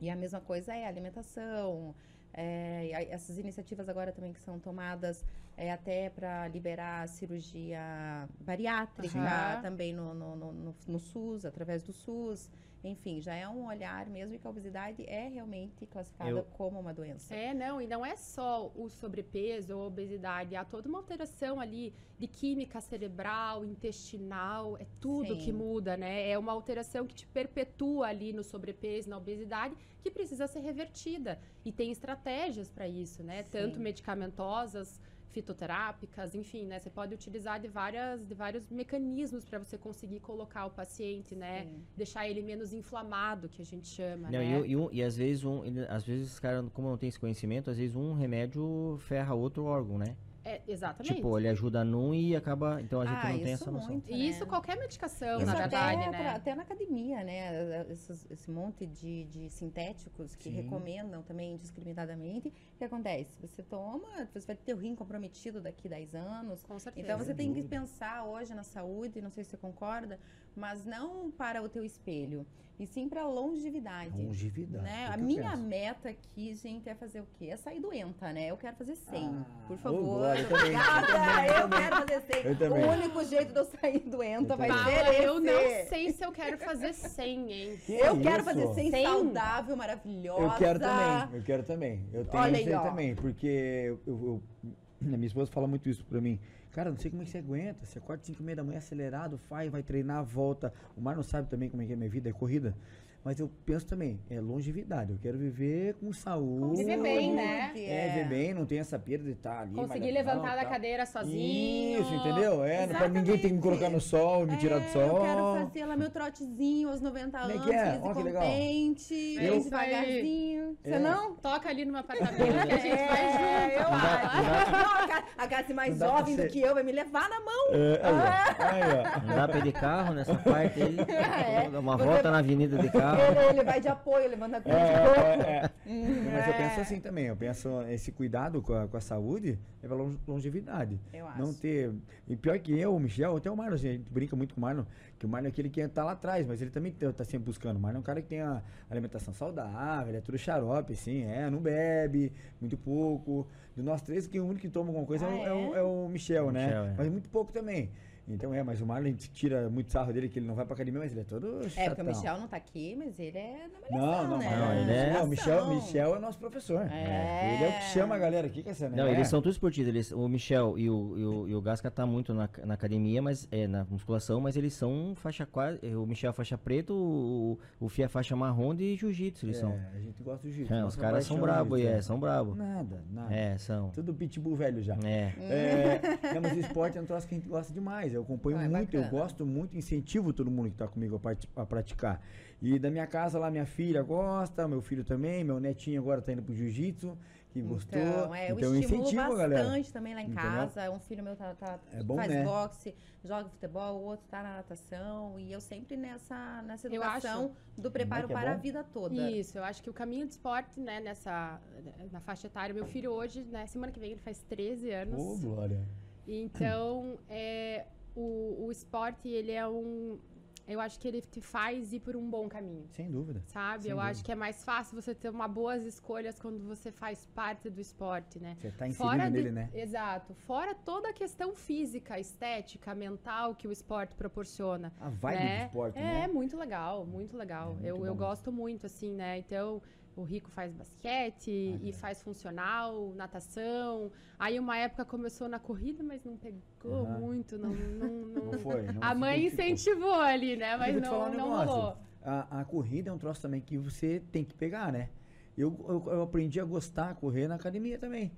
E a mesma coisa é alimentação, é, essas iniciativas agora também que são tomadas é, até para liberar a cirurgia bariátrica Aham. também no, no, no, no- no SUS, através do SUS. Enfim, já é um olhar mesmo que a obesidade é realmente classificada Eu- como uma doença. É, não, e não é só o sobrepeso ou a obesidade, há toda uma alteração ali de química cerebral, intestinal, é tudo Sim. que muda, né? É uma alteração que te perpetua ali no sobrepeso, na obesidade, que precisa ser revertida. E tem estratégias para isso, né? Sim. Tanto medicamentosas, fitoterápicas, enfim, né? Você pode utilizar de, várias, de vários mecanismos para você conseguir colocar o paciente, né? Sim. Deixar ele menos inflamado, que a gente chama, Não, né? e, o- e, e às vezes um, ele- às vezes os caras, como não tem esse conhecimento, às vezes um remédio ferra outro órgão, né? É, exatamente. Tipo, ele ajuda num e acaba. Então a gente Ah, não tem essa noção. muito, né? isso qualquer medicação, Isso na verdade, até, né? até na academia, né? Esses- esse monte de, de sintéticos que Sim. recomendam também indiscriminadamente. O que acontece? Você toma, você vai ter o rim comprometido daqui 10 anos. Com certeza. Então você tem que dúvida. pensar hoje na saúde, não sei se você concorda, mas não para o teu espelho, e sim para a longevidade. Longevidade. Né? é A minha penso. meta aqui, gente, é fazer o quê? É sair doenta, né? Eu quero fazer 100, Ah, por favor. Glória, eu também, eu Obrigada, também, eu também. quero fazer 100. Eu também. O único jeito de eu sair doenta Eu vai ser Paula, esse. eu não sei se eu quero fazer 100, hein? Que Eu quero isso? fazer 100 100? saudável, maravilhosa. Eu quero também, eu quero também. Eu tenho Olha isso aí, ó. também, porque eu, eu- minha esposa fala muito isso pra mim. Cara, não sei como é que você aguenta. Você acorda 5 e meia da manhã acelerado, faz, vai treinar, volta. O Mar não sabe também como é que é a minha vida, é corrida. Mas eu penso também, é longevidade. Eu quero viver com saúde. Viver bem, né? É, viver bem, não tem essa perda de estar ali. Conseguir levantar da cadeira sozinho. Isso, entendeu? É, pra ninguém ter que me colocar no sol, me tirar do É, sol. Eu quero fazer lá meu trotezinho aos 90 Como é anos, que é? e que legal. contente, Eu- bem devagarzinho. Você É. não? Toca ali numa apartamento que a gente vai junto. É, eu acho. a Cassi mais jovem do que eu vai me levar na mão. É, aí, ó. Aí, ó. Não dá pra ir de carro nessa parte aí. É. Uma Você- volta na avenida de carro. Ele, ele vai de apoio, levanta a cruz É, de é, é. Hum, Mas eu é. penso assim também, eu penso esse cuidado com a, com a saúde é lon- longevidade. Eu acho. Não ter. E pior que eu, o Michel, até o Marlon, assim, a gente brinca muito com o Marlon, que o Marlon é aquele que tá lá atrás, mas ele também tá tá sempre buscando. O Marlon é um cara que tem a alimentação saudável, ele é tudo xarope, assim, é, não bebe, muito pouco. De nós três, que o único que toma alguma coisa é, Ah, o, é o- é? é o Michel, né? Michel, é. Mas muito pouco também. Então é, mas o Marlon tira muito sarro dele, que ele não vai pra academia, mas ele é todo É, porque chatão. o Michel não tá aqui, mas ele é na Não, malhação, não, né? não, ele é- Não, o Michel. Michel é nosso professor. É. Ele é o que chama a galera aqui, que essa, né? Não, É. eles são todos esportivos. Eles, o Michel e o, e o, e o Gasca tá muito na, na academia, mas é na musculação, mas eles são faixa quase. O Michel é faixa preta, o, o Fia é faixa marrom de jiu-jitsu, eles são. É, a gente gosta do jiu-jitsu. É, os caras são paixão é é, são brabos. Nada, nada. É, são. Tudo pitbull velho já. É. É, não, mas o esporte é um troço que a gente gosta demais. Eu acompanho Ah, é muito, eu gosto muito, incentivo todo mundo que tá comigo a, a praticar. E da minha casa lá, minha filha gosta, meu filho também, meu netinho agora tá indo pro jiu-jitsu. que gostou. Então, é, então eu estimulo incentivo bastante galera. também lá em Entendeu? casa. Um filho meu tá, tá- É bom, faz né? boxe, joga futebol, o outro tá na natação. E eu sempre nessa, nessa educação do preparo que é para a vida toda. Isso, eu acho que o caminho do esporte, né, nessa na faixa etária, meu filho hoje, né, semana que vem ele faz 13 anos. Ô, Glória. Então, é, o, o esporte, ele é um. Eu acho que ele te faz ir por um bom caminho. Sem dúvida. Sabe? Sem eu dúvida. acho que é mais fácil você ter uma boas escolhas quando você faz parte do esporte, né? Você tá inserido de- nele, né? Exato. Fora toda a questão física, estética, mental que o esporte proporciona. A vibe né? do esporte, é, né? muito legal, muito legal. É muito eu bom eu gosto muito, assim, né? Então, o Rico faz basquete Ah, e faz funcional, natação. Aí, uma época começou na corrida, mas não pegou Aham. muito, não... não, não- Não foi. Não a mãe identificou. incentivou ali, né? Mas não, um não rolou. A, a corrida é um troço também que você tem que pegar, né? Eu, eu, eu aprendi a gostar, a correr na academia também.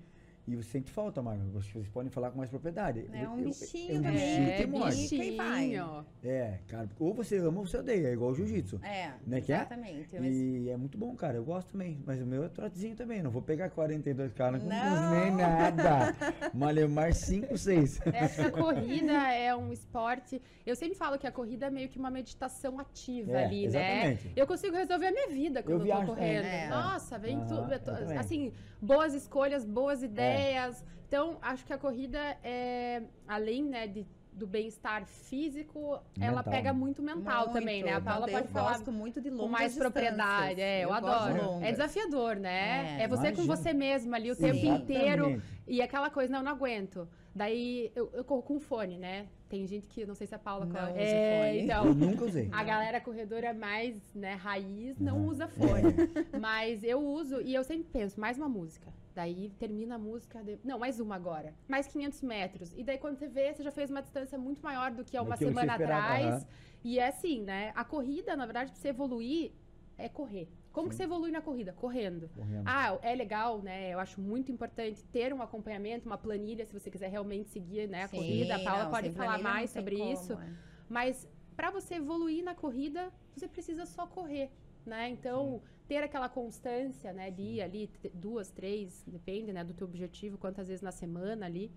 E você sente falta, Marcos. Vocês podem falar com mais propriedade. É um Eu- eu- bichinho é um também. bichinho É, que morde. E vai. bichinho. É, cara. Ou você ama ou você odeia. É igual o jiu-jitsu. É, Né, que é? exatamente. Mas- E é muito bom, cara. Eu gosto também. Mas o meu é trotezinho também. Não vou pegar 42 caras com Não. nem nada. Malemar 5, 6. É, acho que a corrida é um esporte. Eu sempre falo que a corrida é meio que uma meditação ativa É, ali, né? exatamente. Eu consigo resolver a minha vida quando eu, viajo tô também. correndo. É. Nossa, vem Aham, tudo. eu também. Assim, boas escolhas, boas ideias. Então, acho que a corrida é, além, né, de, do bem-estar físico, ela Mental, pega né? muito mental Muito. também, né? A Paula pode eu falar gosto muito de com longas mais propriedade. É, eu, de adoro. É desafiador, né? É. É, você com Imagina. você mesmo ali o Sim. tempo inteiro. Exatamente. E aquela coisa, não, não aguento. Daí eu, eu corro com fone, né? Tem gente que, não sei se a Paula Não corre. é, fone. Eu então. nunca usei. A galera corredora mais, né, raiz, não Aham. usa fone. Mas eu uso e eu sempre penso, mais uma música. Daí termina a música, de- não, mais uma agora. Mais 500 metros. E daí quando você vê, você já fez uma distância muito maior do que há uma que semana esperava, atrás. aham. E é assim, né? A corrida, na verdade, pra você evoluir, é correr. Como que Sim. você evolui na corrida? Correndo. Correndo. Ah, é legal, né? Eu acho muito importante ter um acompanhamento, uma planilha, se você quiser realmente seguir né, a Sim, corrida. A Paula não, pode falar mais sobre como, isso. é. Mas para você evoluir na corrida, você precisa só correr, né? Então, ter aquela constância, né, de ir ali t- duas, três, depende, né, do teu objetivo, quantas vezes na semana ali.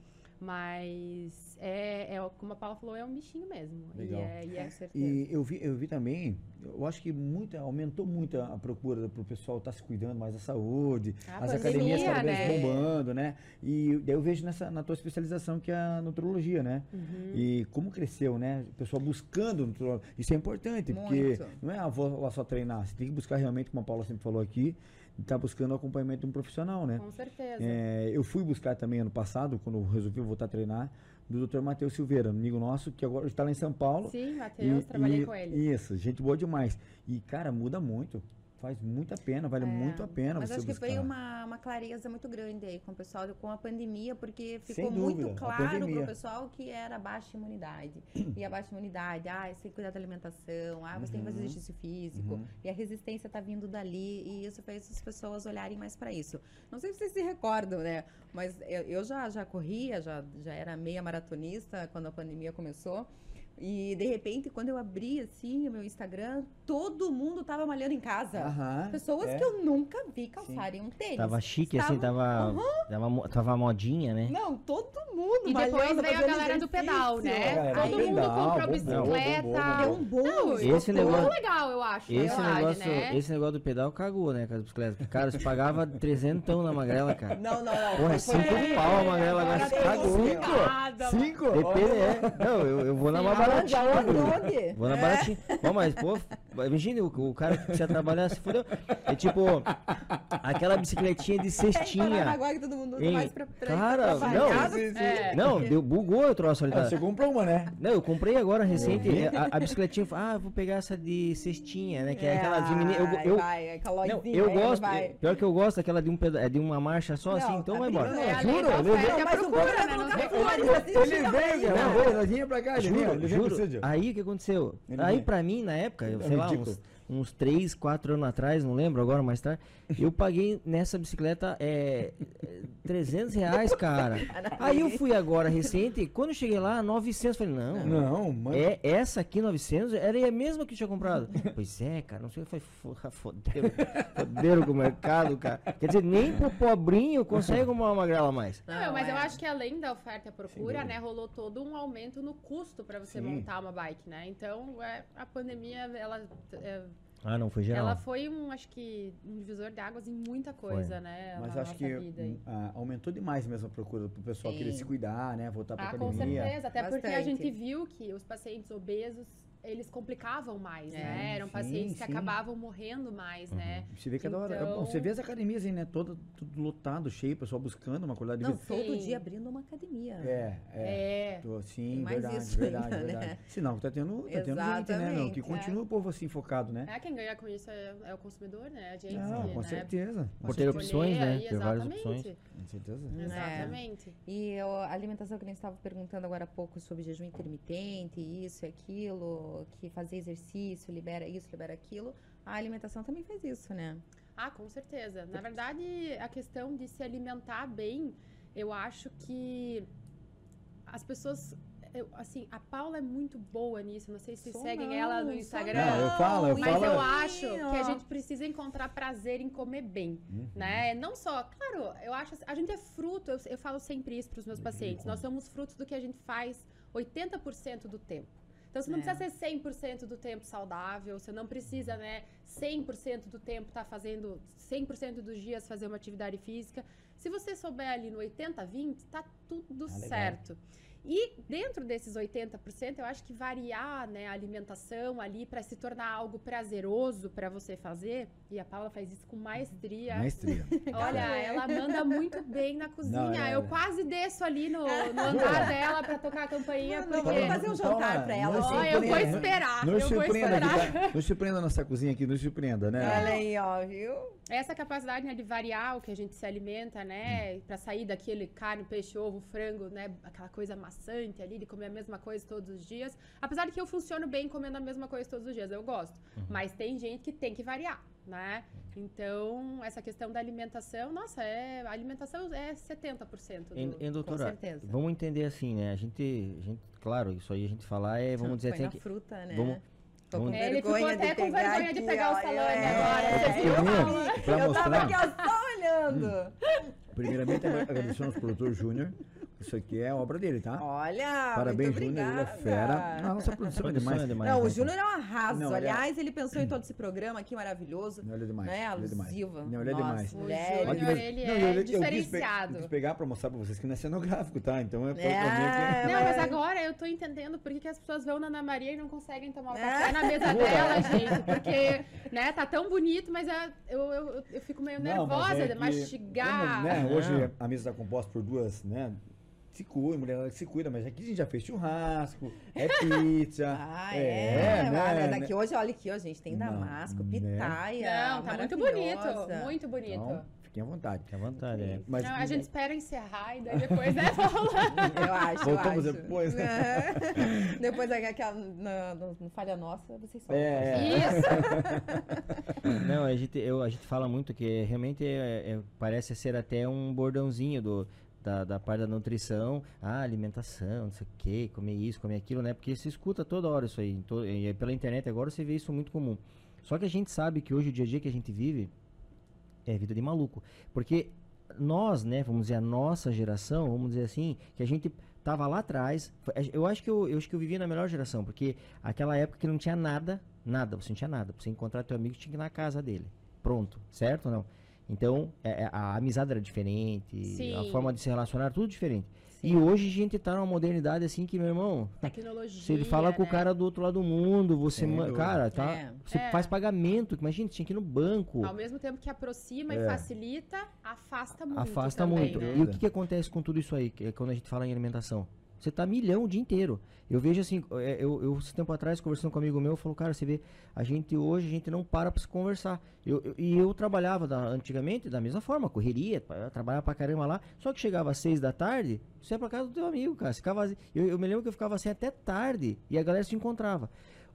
Mas é, é como a Paula falou, é um bichinho mesmo. Legal. E é, e é certeza. E eu vi, eu vi também, eu acho que muita, aumentou muito a procura para o pessoal estar se cuidando mais da saúde, A as pandemia, academias cada vez né? bombando, né? E daí eu vejo nessa, na tua especialização que é a nutrologia, né? Uhum. E como cresceu, né? O pessoal buscando nutrolo- Isso é importante, porque Muito. não é a avó lá só treinar, você tem que buscar realmente, como a Paula sempre falou aqui, estar buscando acompanhamento de um profissional, né? Com certeza. É, eu fui buscar também ano passado, quando resolvi voltar a treinar, do Dr. Matheus Silveira, amigo nosso, que agora está lá em São Paulo. Sim, Matheus, trabalhei e- com ele. Isso, gente boa demais. E, cara, muda muito. Faz muita pena, vale É, muito a pena Mas acho que buscar. foi uma, uma clareza muito grande aí com o pessoal, com a pandemia, porque ficou muito dúvida, a claro para o pessoal que era baixa imunidade. E a baixa imunidade, ah, você tem que cuidar da alimentação, ah, você tem que fazer Uhum. exercício físico. Uhum. E a resistência tá vindo dali, e isso fez as pessoas olharem mais para isso. Não sei se vocês se recordam, né? Mas eu, eu já, já corria, já, já era meia maratonista quando a pandemia começou. E de repente, quando eu abri assim o meu Instagram, todo mundo tava malhando em casa. Aham, Pessoas é. que eu nunca vi calçarem um tênis. Tava chique, assim, Estavam- tava, tava, mo- tava modinha, né? Não, todo mundo E depois malhando, veio a fazendo galera do pedal, exercício. né? A galera Todo do mundo pedal, comprou bombou, bicicleta. bombou, Deu um boom. Não, Esse negócio- legal, eu acho. na Esse verdade, negócio, né? esse negócio do pedal cagou, né, com as bicicletas. Cara, você pagava 300 na magrela, cara. Não, não, não. Porra, é Foi- cinco de pau a magrela, agora agora você tem cagou. cinco. Cinco? Depende, é. Não, eu, eu vou na mais Aonde? Bruno. Onde? Vou na É. baratinha. Bom, mas, pô, imagina, o, o cara que precisa trabalhar se fodeu. É tipo, aquela bicicletinha de Em cestinha. Paranaguá que todo mundo usa mais pra, pra Cara, pra não. Sim, sim. É. Não, deu, bugou o troço ali. Ah, Tá? você comprou uma, né? Não, eu comprei agora recente. vi. é, A, a bicicletinha, ah, vou pegar essa de cestinha, né? Que é, É, aquela de menino. Eu, eu, vai, não, eu aí, gosto, vai. pior que eu gosto daquela de, um peda é de uma marcha só, Não, assim, então vai embora. É, Juro, lei da eu oferta levei- e a mas o procura, cara né? Como. ele assiste Ele veio. Veio, pra cá, ele Juro. Aí o que aconteceu? Ele Aí veio. pra mim, na época, eu, É sei lá, ridículo. uns, uns 3, 4 anos atrás, não lembro agora mais tarde, eu paguei nessa bicicleta é, 300 reais, cara. Aí eu fui agora recente, quando eu cheguei lá, 900, falei, não, Não, mano. é essa aqui 900, era a mesma que eu tinha comprado. pois é, cara, não sei, eu falei, "Porra, foderam, foderam com o mercado, cara. Quer dizer, nem pro pobrinho consegue uma, uma grala a mais. Não, mas eu é. acho que além da oferta e a procura, dúvida. né, rolou todo um aumento no custo para você Sim. montar uma bike, né? Então, é, a pandemia, ela, é, Ah, não, foi geral. ela foi um, acho que, um divisor de águas em muita coisa, né? Mas acho que vida aí. hum, ah, aumentou demais mesmo a procura pro pessoal Sim. querer se cuidar, né? Voltar pra Ah, com academia. certeza. Até porque a Bastante. gente viu que os pacientes obesos, eles complicavam mais, É. né? Eram Sim, pacientes que sim. acabavam morrendo mais, né? Você vê cada hora. Então- Bom, você vê as academias aí, né? Todo, tudo lotado, cheio, o pessoal buscando uma qualidade de Não, vida. todo Sim. dia abrindo uma academia. É, é. É. Tô, sim, verdade, isso verdade, ainda, verdade. né? Sinal que tá tendo, tá tendo gente, né? Não, que é. continua o povo assim focado, né? É, quem ganha com isso é, é o consumidor, né? A gente, Não, com né? certeza. Com Por ter opções, né? Ter várias exatamente. opções. Com certeza. É. Exatamente. E eu- a alimentação que a gente estava perguntando agora há pouco sobre jejum intermitente, isso e aquilo, que fazer exercício, libera isso, libera aquilo. A alimentação também faz isso, né? Ah, com certeza. Na verdade, a questão de se alimentar bem, eu acho que as pessoas. eu- assim, a Paula é muito boa nisso. Não sei se Sou seguem não, ela no Instagram. Não, eu falo, eu Mas falo- eu acho Sim, que a gente precisa encontrar prazer em comer bem, Uhum. né? Não só, claro, eu acho, a gente é fruto, eu, eu falo sempre isso para os meus Depende pacientes, nós somos frutos do que a gente faz 80% do tempo. Então você não É. precisa ser 100% do tempo saudável, você não precisa, né, 100% do tempo estar fazendo 100% dos dias fazer uma atividade física. Se você souber ali no 80 20, tá tudo Ah, legal. E dentro desses 80%, eu acho que variar né, a alimentação ali para se tornar algo prazeroso para você fazer, e a Paula faz isso com maestria. Maestria. Olha, ela manda muito bem na cozinha. Não, é- eu quase desço ali no, no andar dela para tocar a campainha, Mano, porque. vamos fazer um jantar pra ela. Não Ó, eu vou esperar. Nos eu vou surpreenda, esperar. aqui, tá? nos surpreenda a nossa cozinha aqui, nos surpreenda, né? Olha aí, ó, viu? Essa capacidade né, de variar o que a gente se alimenta, né? Pra sair daquele carne, peixe, ovo, frango, né? Aquela coisa maçante ali, de comer a mesma coisa todos os dias. Apesar de que eu funciono bem comendo a mesma coisa todos os dias, eu gosto. Mas tem gente que tem que variar, né? Então, essa questão da alimentação, nossa, é, a alimentação é 70% do... Em, em doutora, certeza. vamos entender assim, né? A gente, a gente, claro, isso aí a gente falar é, vamos dizer assim, que fruta, né? vamos- com É, ele ficou até de com vergonha de aqui, pegar o salame é. agora. Você Eu viu, vim Paula? aqui pra Eu tava aqui, ó, só olhando. Primeiramente, agradecer ao nosso produtor Júnior. Isso aqui é obra dele, tá? Olha, Parabéns, muito Júnior. Ele é fera. A nossa produção é demais. é demais. Não, o? Júnior é um arraso. Não, ele é- Aliás, ele pensou em todo esse programa aqui maravilhoso. Não, ele é demais. Né? ele é demais. Alusiva. Não, ele é Nossa, demais. O Júnior, ele Não, é eu- diferenciado. Eu quis pegar pra mostrar pra vocês que não é cenográfico, tá? Então é, É. Não, mas É. agora eu tô entendendo por que, que as pessoas vão na Ana Maria e não conseguem tomar o É. café na mesa dela, gente. Porque, né, tá tão bonito, mas é- eu, eu, eu, eu fico meio Não, nervosa é de que, mastigar. como, né, Não. hoje a mesa está composta por duas, né? Se cuida, mulher se cuida, mas aqui a gente já fez churrasco, é pizza. Ah, é, né? olha, daqui hoje, olha aqui, ó, gente, tem damasco, né? pitaia, Não, tá muito bonito. Muito bonito. Então, fiquem à vontade. Fique à vontade, é. Mas, Não, a gente espera encerrar e daí depois, né, Paula? Eu acho, eu Voltamos acho. depois, né? É. depois aquela, na, no, no falha nossa, vocês só. É. Isso. Não, a gente, eu, a gente fala muito que realmente é- é- parece ser até um bordãozinho do, da, da parte da nutrição, ah, alimentação, não sei o que, comer isso, comer aquilo, né? Porque se escuta toda hora isso aí. to- e pela internet agora você vê isso muito comum. Só que a gente sabe que hoje o dia a dia que a gente vive é vida de maluco. Porque nós, né, vamos dizer, a nossa geração, vamos dizer assim, que a gente tava lá atrás. Eu acho que eu, eu acho que eu vivi na melhor geração, porque aquela época que não tinha nada, nada, você não tinha nada. Pra você encontrar teu amigo, tinha que ir na casa dele. Pronto, certo ou não? Então, é- é- a amizade era diferente, a Sim. forma de se relacionar era tudo diferente. E Sim. hoje a gente tá numa modernidade assim que, meu irmão, Tecnologia. se ele fala com o né? cara do outro lado do mundo, você, cara, tá, É. você É. faz pagamento, imagina, tinha que ir no banco. Ao mesmo tempo que aproxima É. e facilita, afasta muito. Afasta também, muito. né? E o que, que acontece com tudo isso aí, que é quando a gente fala em alimentação? Você tá milhão o dia inteiro. Eu vejo assim, é, eu, eu esse tempo atrás, conversando com um amigo meu, falou, cara, você vê, a gente hoje, a gente não para pra se conversar. Eu, eu- e eu trabalhava da- antigamente da mesma forma, correria, trabalhava pra caramba lá, só que chegava às seis da tarde, você ia pra casa do teu amigo, cara. Ficava, eu, eu me lembro que eu ficava assim até tarde e a galera se encontrava.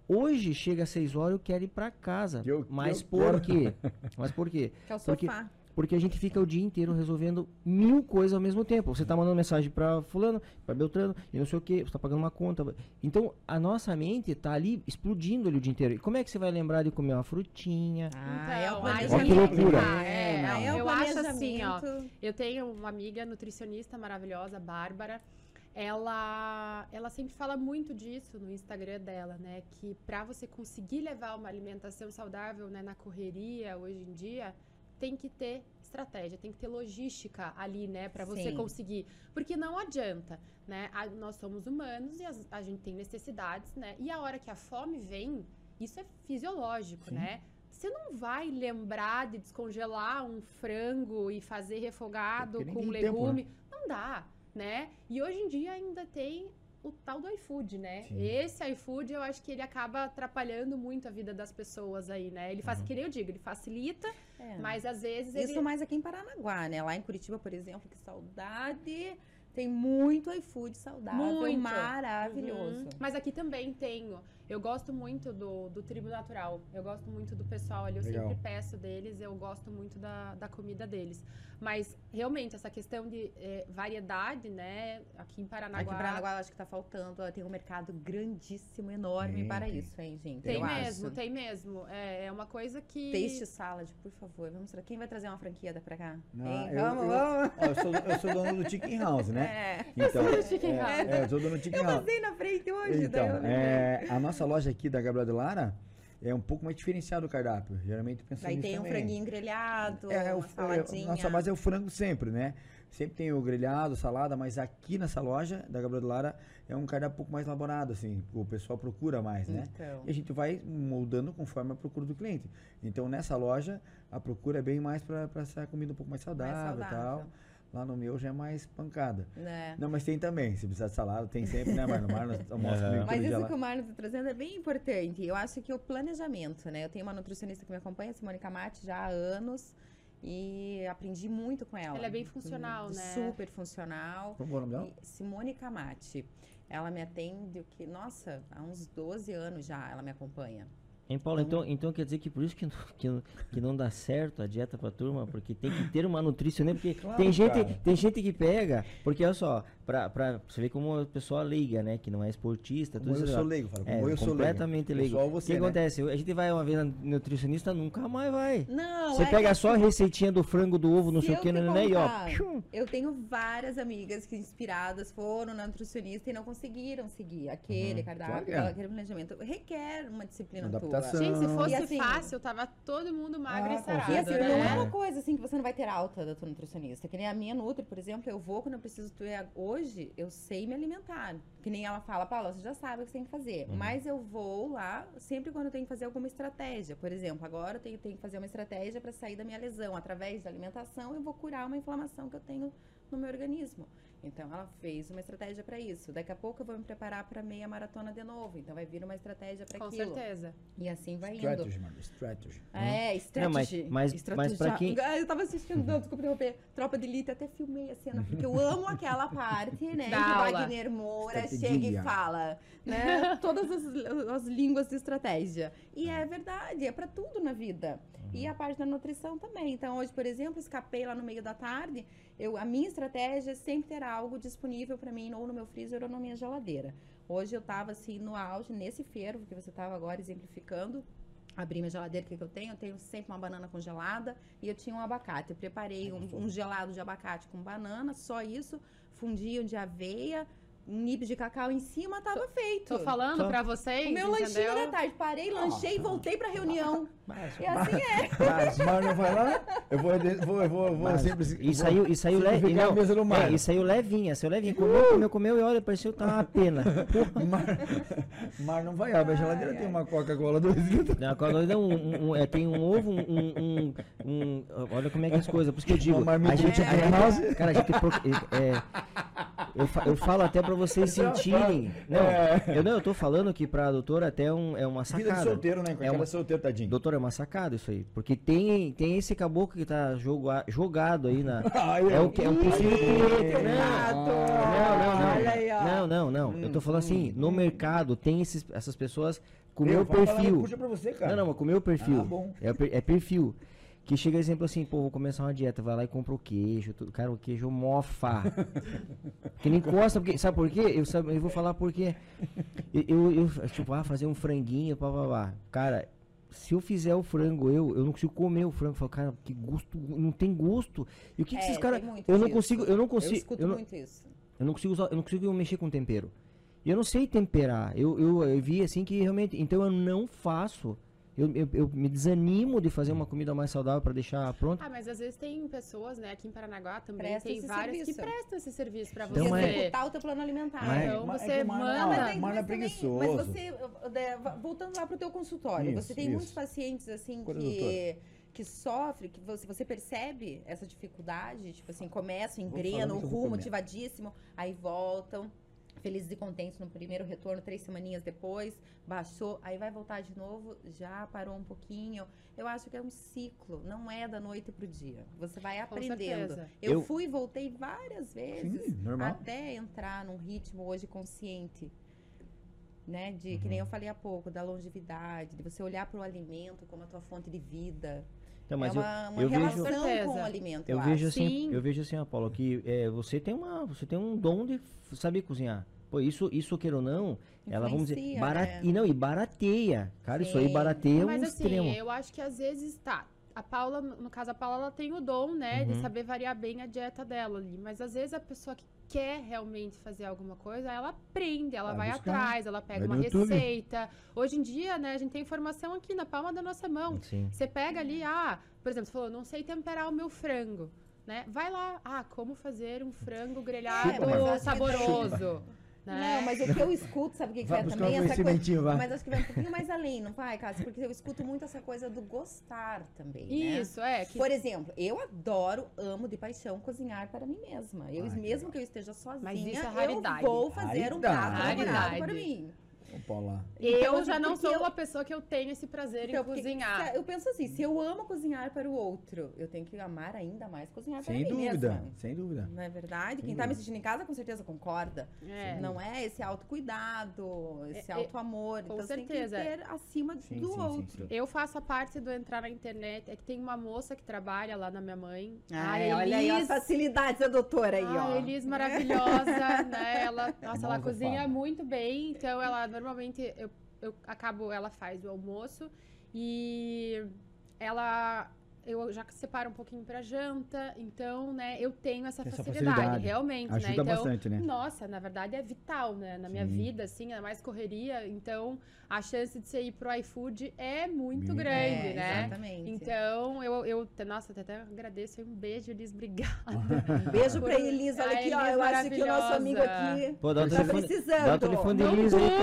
Hoje chega às 6 horas, eu quero ir pra casa. Eu- que Mas eu por quero. quê? Mas por quê? Que é o Porque- sofá. Porque a gente fica o dia inteiro resolvendo mil coisas ao mesmo tempo. Você tá mandando mensagem pra fulano, pra Beltrano, e não sei o que, você tá pagando uma conta. Então, a nossa mente tá ali explodindo ali o dia inteiro. E como é que você vai lembrar de comer uma frutinha? Ah, é o Então, aí Olha que loucura. Ah, é, é o eu acho assim, ó. Eu tenho uma amiga nutricionista maravilhosa, Bárbara. Ela, ela sempre fala muito disso no Instagram dela, né? Que para você conseguir levar uma alimentação saudável né, na correria hoje em dia, tem que ter estratégia, tem que ter logística ali, né? Para você Sim. conseguir. Porque não adianta, né? A- nós somos humanos e as- a gente tem necessidades, né? E a hora que a fome vem, isso é fisiológico, Sim. né? Você não vai lembrar de descongelar um frango e fazer refogado com tem tempo, legume. Não dá, né? E hoje em dia ainda tem o tal do iFood, né? Sim. Esse iFood, eu acho que ele acaba atrapalhando muito a vida das pessoas aí, né? Ele Uhum. faz, que nem eu digo, ele facilita, É. mas às vezes Isso ele... mais aqui em Paranaguá, né? Lá em Curitiba, por exemplo, que saudade. Tem muito iFood saudável, Muito. maravilhoso. Uhum. Mas aqui também tenho. Eu gosto muito do, do Tribo Natural. Eu gosto muito do pessoal ali. Eu Legal. sempre peço deles. Eu gosto muito da, da comida deles. Mas, realmente, essa questão de eh, variedade, né? Aqui em Paranaguá. Aqui em Paranaguá eu acho que tá faltando. ó, Tem um mercado grandíssimo, enorme para isso, hein, gente? Tem eu mesmo, acho. tem mesmo. É, é uma coisa que. Taste Salad, por favor. Vamos tra- Quem vai trazer uma franquia da pra cá? Não, Hein? eu- vamos, eu- vamos. Ó, eu, sou, eu sou dono do Chicken House, né? É. Então, do Chicken é, House. é, eu sou dono do Chicken Eu House. passei na frente hoje, Então, daí eu é, a nossa loja aqui da Gabriela de Lara é um pouco mais diferenciado o cardápio. Geralmente Daí tem um também. franguinho grelhado, É, o, uma é, saladinha. nossa base é o frango sempre, né? Sempre tem o grelhado, salada, mas aqui nessa loja da Gabriela de Lara é um cardápio um pouco mais elaborado, assim. O pessoal procura mais, né? Então. E a gente vai moldando conforme a procura do cliente. Então, nessa loja, a procura é bem mais para essa comida um pouco mais saudável, e saudável. tal. Lá no meu já é mais pancada. Né? Não, mas tem também. Se precisar de salada, tem sempre, né, Marlon? Marlon almoça comigo Mas isso que o Marlon está trazendo é bem importante. Eu acho que o planejamento, né? Eu tenho uma nutricionista que me acompanha, Simone Camati, já há anos. E aprendi muito com ela. Ela é bem funcional, Hum, né? Super funcional. Como é o nome dela? Simone Camati. Ela me atende o que, nossa, há uns 12 anos já ela me acompanha. Hein, Paulo? Então, então quer dizer que por isso que, não- que, não- que não dá certo a dieta pra turma, porque tem que ter uma nutricionista, porque Claro, tem, gente, cara. tem gente que pega, porque olha só, pra, pra você ver como a pessoa liga, né, que não é esportista, Como tudo eu isso. sou ó. leigo, fala. É, Como eu sou leigo. completamente leigo. Pessoal, O você, que né? acontece? A gente vai uma vez na nutricionista, nunca mais vai. Não, Você é pega que só a receitinha do frango, do ovo, não Se sei o eu que, né, né, e ó. Eu tenho várias amigas que inspiradas foram na nutricionista e não conseguiram seguir aquele cardápio, claro que é. aquele planejamento. Requer uma disciplina Adaptação. Tua. Gente, se fosse assim- fácil, tava todo mundo magro Ah, e sarado, E assim, certeza. não é né? uma coisa assim que você não vai ter alta da tua nutricionista. Que nem a minha Nutri, por exemplo, eu vou quando eu preciso ter. Hoje, eu sei me alimentar. Que nem ela fala, Paula, você já sabe o que você tem que fazer. Mas eu vou lá sempre quando eu tenho que fazer alguma estratégia. Por exemplo, agora eu tenho, tenho que fazer uma estratégia para sair da minha lesão. Através da alimentação, eu vou curar uma inflamação que eu tenho no meu organismo. Então, ela fez uma estratégia para isso. Daqui a pouco eu vou me preparar para meia maratona de novo. Então, vai vir uma estratégia para Com aquilo. certeza. E assim vai indo. Strategy, mano. Strategy. É, Não, mas- strategy. mas- Strategy. mas pra quem- Ah, Eu tava assistindo, não, desculpa interromper, Tropa de Elite, até filmei a cena, porque eu amo aquela parte, né, Da que aula. Wagner Moura Estratégia. chega e fala, né, todas as, as línguas de estratégia. E é verdade, é pra tudo na vida. E a parte da nutrição também. Então, hoje, por exemplo, escapei lá no meio da tarde, eu, a minha estratégia é sempre ter algo disponível pra mim, ou no meu freezer ou na minha geladeira. Hoje eu tava assim no auge, nesse fervo que você tava agora exemplificando. Abri minha geladeira, o que, que eu tenho? Eu tenho sempre uma banana congelada e eu tinha um abacate. Eu preparei um, um gelado de abacate com banana, só isso. Fundi um de aveia, um nib de cacau em cima, tava feito. Tô falando Só- pra vocês, O meu lanchinho entendeu? da tarde. Parei, lanchei e voltei pra reunião. Mas- E assim é. Mas Marlon vai lá, eu vou, eu vou, eu vou, vou Mas sempre. E saiu, e saiu leve. a Não, é, e saiu levinha, saiu levinha. Comeu, comeu, comeu e olha, pareceu que tá uma pena. Mar... Marlon vai, ó, a minha geladeira tem uma Coca-Cola 2 litros. Não, quando dá um, um- um- é, tem um ovo, um, um- um- Olha como é que é as coisas. Por isso que eu digo. Uma A gente, a gente- house. cara, a gente. é, eu, fa- eu falo até pra vocês sentirem. Não, É. eu não, eu tô falando que pra doutora até um, é uma Vida de sacada. solteiro, né? Com É uma- solteiro, tadinho. Doutora, é uma sacada isso aí. Porque tem, tem esse caboclo que tá joga- jogado aí na. Ai, É o que é um possível cliente. Não, Renato! não, não, não. Não, não, não. Eu tô falando assim, no mercado tem esses, essas pessoas com o meu perfil. Não, não, mas com o meu perfil. Ah. É, o é perfil. Que chega exemplo assim, pô, vou começar uma dieta, vai lá e compra o queijo, tudo. Cara, o queijo mofa. que não encosta, porque, sabe por quê? Eu, sabe, eu vou falar porque eu, eu, eu, tipo, ah, fazer um franguinho, pá, pá, pá. Cara, se eu fizer o frango, eu, eu não consigo comer o frango. Eu falo, cara, que gosto, não tem gosto. E o que, que É, esses caras. Eu não consigo, eu não Eu consigo. escuto eu não- muito isso. eu não consigo usar, eu não consigo mexer com tempero. E eu não sei temperar. Eu, eu, eu vi assim que realmente. Então eu não faço. Eu, eu, eu me desanimo de fazer uma comida mais saudável para deixar pronta. Ah, mas às vezes tem pessoas, né, aqui em Paranaguá também, Presta tem esse várias que serviço. prestam esse serviço pra Então, você. mas- Executar o teu plano alimentar. Mas- Então Mas é você que o Marno- manda. Mas, mas é preguiçoso. mas você, de- voltando lá pro teu consultório, Isso, você tem isso. muitos pacientes assim Cura, que que sofrem, que você, você percebe essa dificuldade, tipo assim, que eu vou rumo, motivadíssimo, aí voltam, felizes e contentes no primeiro retorno, três semaninhas depois, baixou, aí vai voltar de novo, já parou um pouquinho. Eu acho que é um ciclo, não é da noite pro dia. Você vai aprendendo. Eu, Eu- fui e voltei várias vezes Sim, normal. até entrar num ritmo hoje consciente. Né, de que Uhum. nem eu falei há pouco, da longevidade, de você olhar para o alimento como a tua fonte de vida. Então, mas é eu, uma, uma eu vejo- relação certeza. com o alimento. eu Eu, vejo assim, Sim. eu vejo assim, Apolo, que é, você tem uma, você tem um dom de saber cozinhar. Pô, isso, isso queira ou não, ela vamos dizer, barat... né? e não, e barateia. Cara, isso aí Sim. barateia um Mas assim, extremo. eu acho que às vezes tá. A Paula, no caso, a Paula, ela tem o dom, né, de Uhum. saber variar bem a dieta dela ali. Mas às vezes a pessoa que quer realmente fazer alguma coisa, ela aprende, ela Vai vai atrás, ela pega Vai uma receita. Hoje em dia, né, a gente tem informação aqui na palma da nossa mão. Sim. Você pega ali, ah, por exemplo, você falou, não sei temperar o meu frango. Né? Vai lá, ah, como fazer um frango grelhado É, saboroso. Né? Não, mas o que eu escuto, sabe o que, que é também? um Essa coisa, vai. mas acho que vai um pouquinho mais além, não vai, Cássio? Porque eu escuto muito essa coisa do gostar também, né? Isso, é. Que Por exemplo, eu adoro, amo de paixão cozinhar para mim mesma. Eu, Ai, mesmo que eu esteja sozinha, Mas isso é eu raridade. vou fazer um prato Raridade. para Raridade. mim. Paula. eu Então, já não sou eu- uma pessoa que eu tenho esse prazer Então, em porque cozinhar. Eu penso assim, se eu amo cozinhar para o outro, eu tenho que amar ainda mais cozinhar para Sem mim dúvida, mesma. sem dúvida. Não é verdade? Sem Quem tá me assistindo em casa com certeza concorda. É. Não é esse autocuidado, esse É, é, auto-amor. com Então você tem que certeza. ter acima Sim, do sim, outro. sim. Eu faço a parte do entrar na internet. É que tem uma moça que trabalha lá na minha mãe. a Ai, olha aí as facilidades da doutora aí, ó. A Elis maravilhosa, né? Ela, nossa, ela cozinha fada. muito bem. Então, ela normalmente eu, eu acabo, ela faz o almoço e ela eu já separo um pouquinho pra janta. Então, né, eu tenho essa, Essa facilidade, facilidade. realmente, né? Ajuda Então, bastante, né? Nossa, na verdade é vital, né? Na minha Sim. vida, assim, é mais correria. Então, a chance de você ir pro iFood é muito grande, É, né? Exatamente. Então, eu, eu, nossa, até agradeço aí, um beijo, Elis, obrigada. Um beijo pra Elisa. Olha aqui, ó. Eu acho que o nosso amigo aqui Pô, dá o tá telefone, precisando. dá o telefone de Elisa aí É,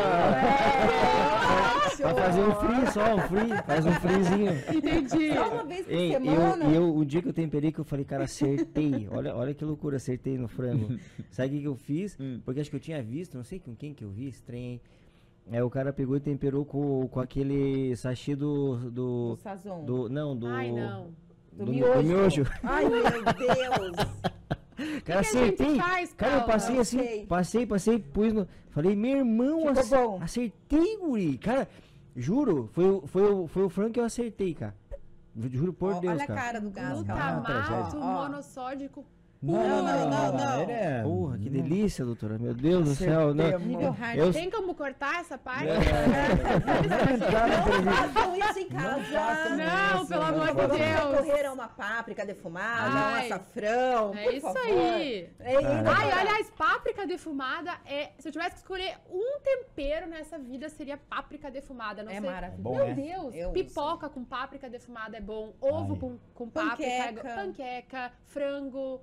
pra, pra fazer um free só, um free. Faz um freezinho. Entendi. Só uma vez por Ei, semana. eu, eu, o dia que eu temperei, que eu falei, cara, acertei. Olha, olha que loucura, acertei no frango. Sabe o que, que eu fiz? Hum. Porque acho que eu tinha visto, não sei com quem que eu vi, estranho. É, o cara pegou e temperou com, com aquele sachê do. O do, sazon. do não, do. Ai, não. Do do miojo. miojo. Ai, meu Deus. Cara, que a gente acertei. faz, cara, eu Paula? passei Não assim, sei. passei, passei, pus no. Falei, meu irmão, bom. acertei, guri. Cara, juro, foi, foi, o- foi o frango que eu acertei, cara. Juro por Deus, Olha a cara. cara do gás, cara. Glutamato monossódico. Não, não, não, não, não. Ele é... Porra, que delícia, doutora. Meu Deus do céu. Não. Eu- Tem como cortar essa parte? Não façam isso em casa. Não, isso, pelo não amor de Deus. recorrer a uma páprica defumada, um açafrão, É por isso favor. aí. Ai, aliás, páprica defumada é. Se eu tivesse que escolher um tempero nessa vida, seria páprica defumada. Não É sei. maravilhoso. Meu né? Deus, Eu pipoca com páprica defumada é bom, ovo Ai. com, com páprica, é Panqueca. panqueca, frango.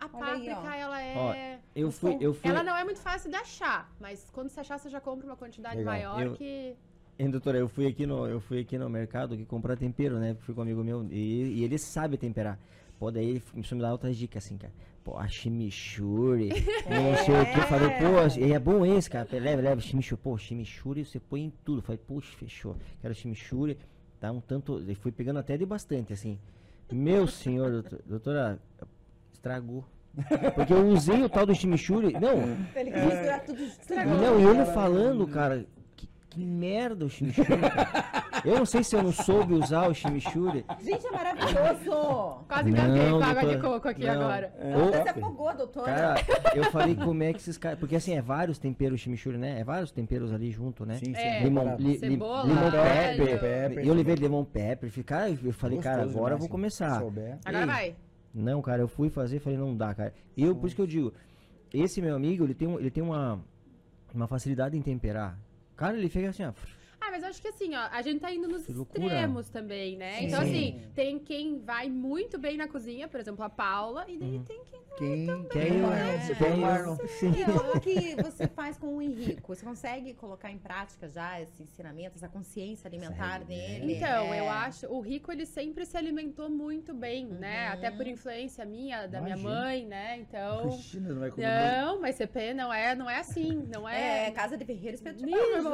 A Olha aí, páprica, ó. ela é. eu fui, eu fui. Ela não é muito fácil de achar, mas quando você achar, você já compra uma quantidade Legal. maior Eu- que. Hein, doutora, eu fui aqui no, eu fui aqui no mercado que comprar tempero, né? Fui com um amigo meu e, e ele sabe temperar. Pô, daí ele começou me dar outras dicas assim, cara. Pô, a chimichurri, não sei o que. Eu Falei, pô, e é bom esse, cara. Leva, leva chimichurri. Pô, chimichurri você põe em tudo. Eu Falei, puxa, fechou. Quero chimichurri. Tá um tanto. E fui pegando até de bastante, assim. Meu senhor, doutor- doutora, estragou. Porque eu usei o tal do chimichurri. Não, Ele quis misturar tudo. e não, e ele falando, cara, que, que merda o chimichurri, cara. Eu não sei se eu não soube usar o chimichurri. Gente, é maravilhoso! Quase engasguei Não, com água de coco aqui não. agora. Ou- Você se afogou, doutora. Cara, eu falei como é que esses caras. Porque assim, é vários temperos chimichurri, né? É vários temperos ali junto, né? Sim, sim. É, Limão, li, li, Cebola, limão pepper. Pepper, E eu levei limão pepper. Cara, eu falei, cara, Gostoso agora eu vou começar. souber. Agora Ei. vai. Não, cara, eu fui fazer, falei, não dá, cara. Eu, por isso que eu digo, esse meu amigo, ele tem, ele tem uma, uma facilidade em temperar. Cara, ele fica assim, ó. Mas eu acho que assim, ó, a gente tá indo nos Que loucura. extremos também, né? Sim. Então, Sim. assim, tem quem vai muito bem na cozinha, por exemplo, a Paula, e daí Uhum. tem quem. Quem Quer eu, Marlon, quer eu- Marlon. sim. E como que você faz com o Henrico? Você consegue colocar em prática já esse ensinamento, essa consciência alimentar Consegue, dele? Então, É. eu acho, o Rico, ele sempre se alimentou muito bem, né? Até por influência minha, da minha Imagina. mãe, né? Então. Imagina, não vai comer. Não, mas CP não é, não é assim, não é. É, casa de ferreiro pau,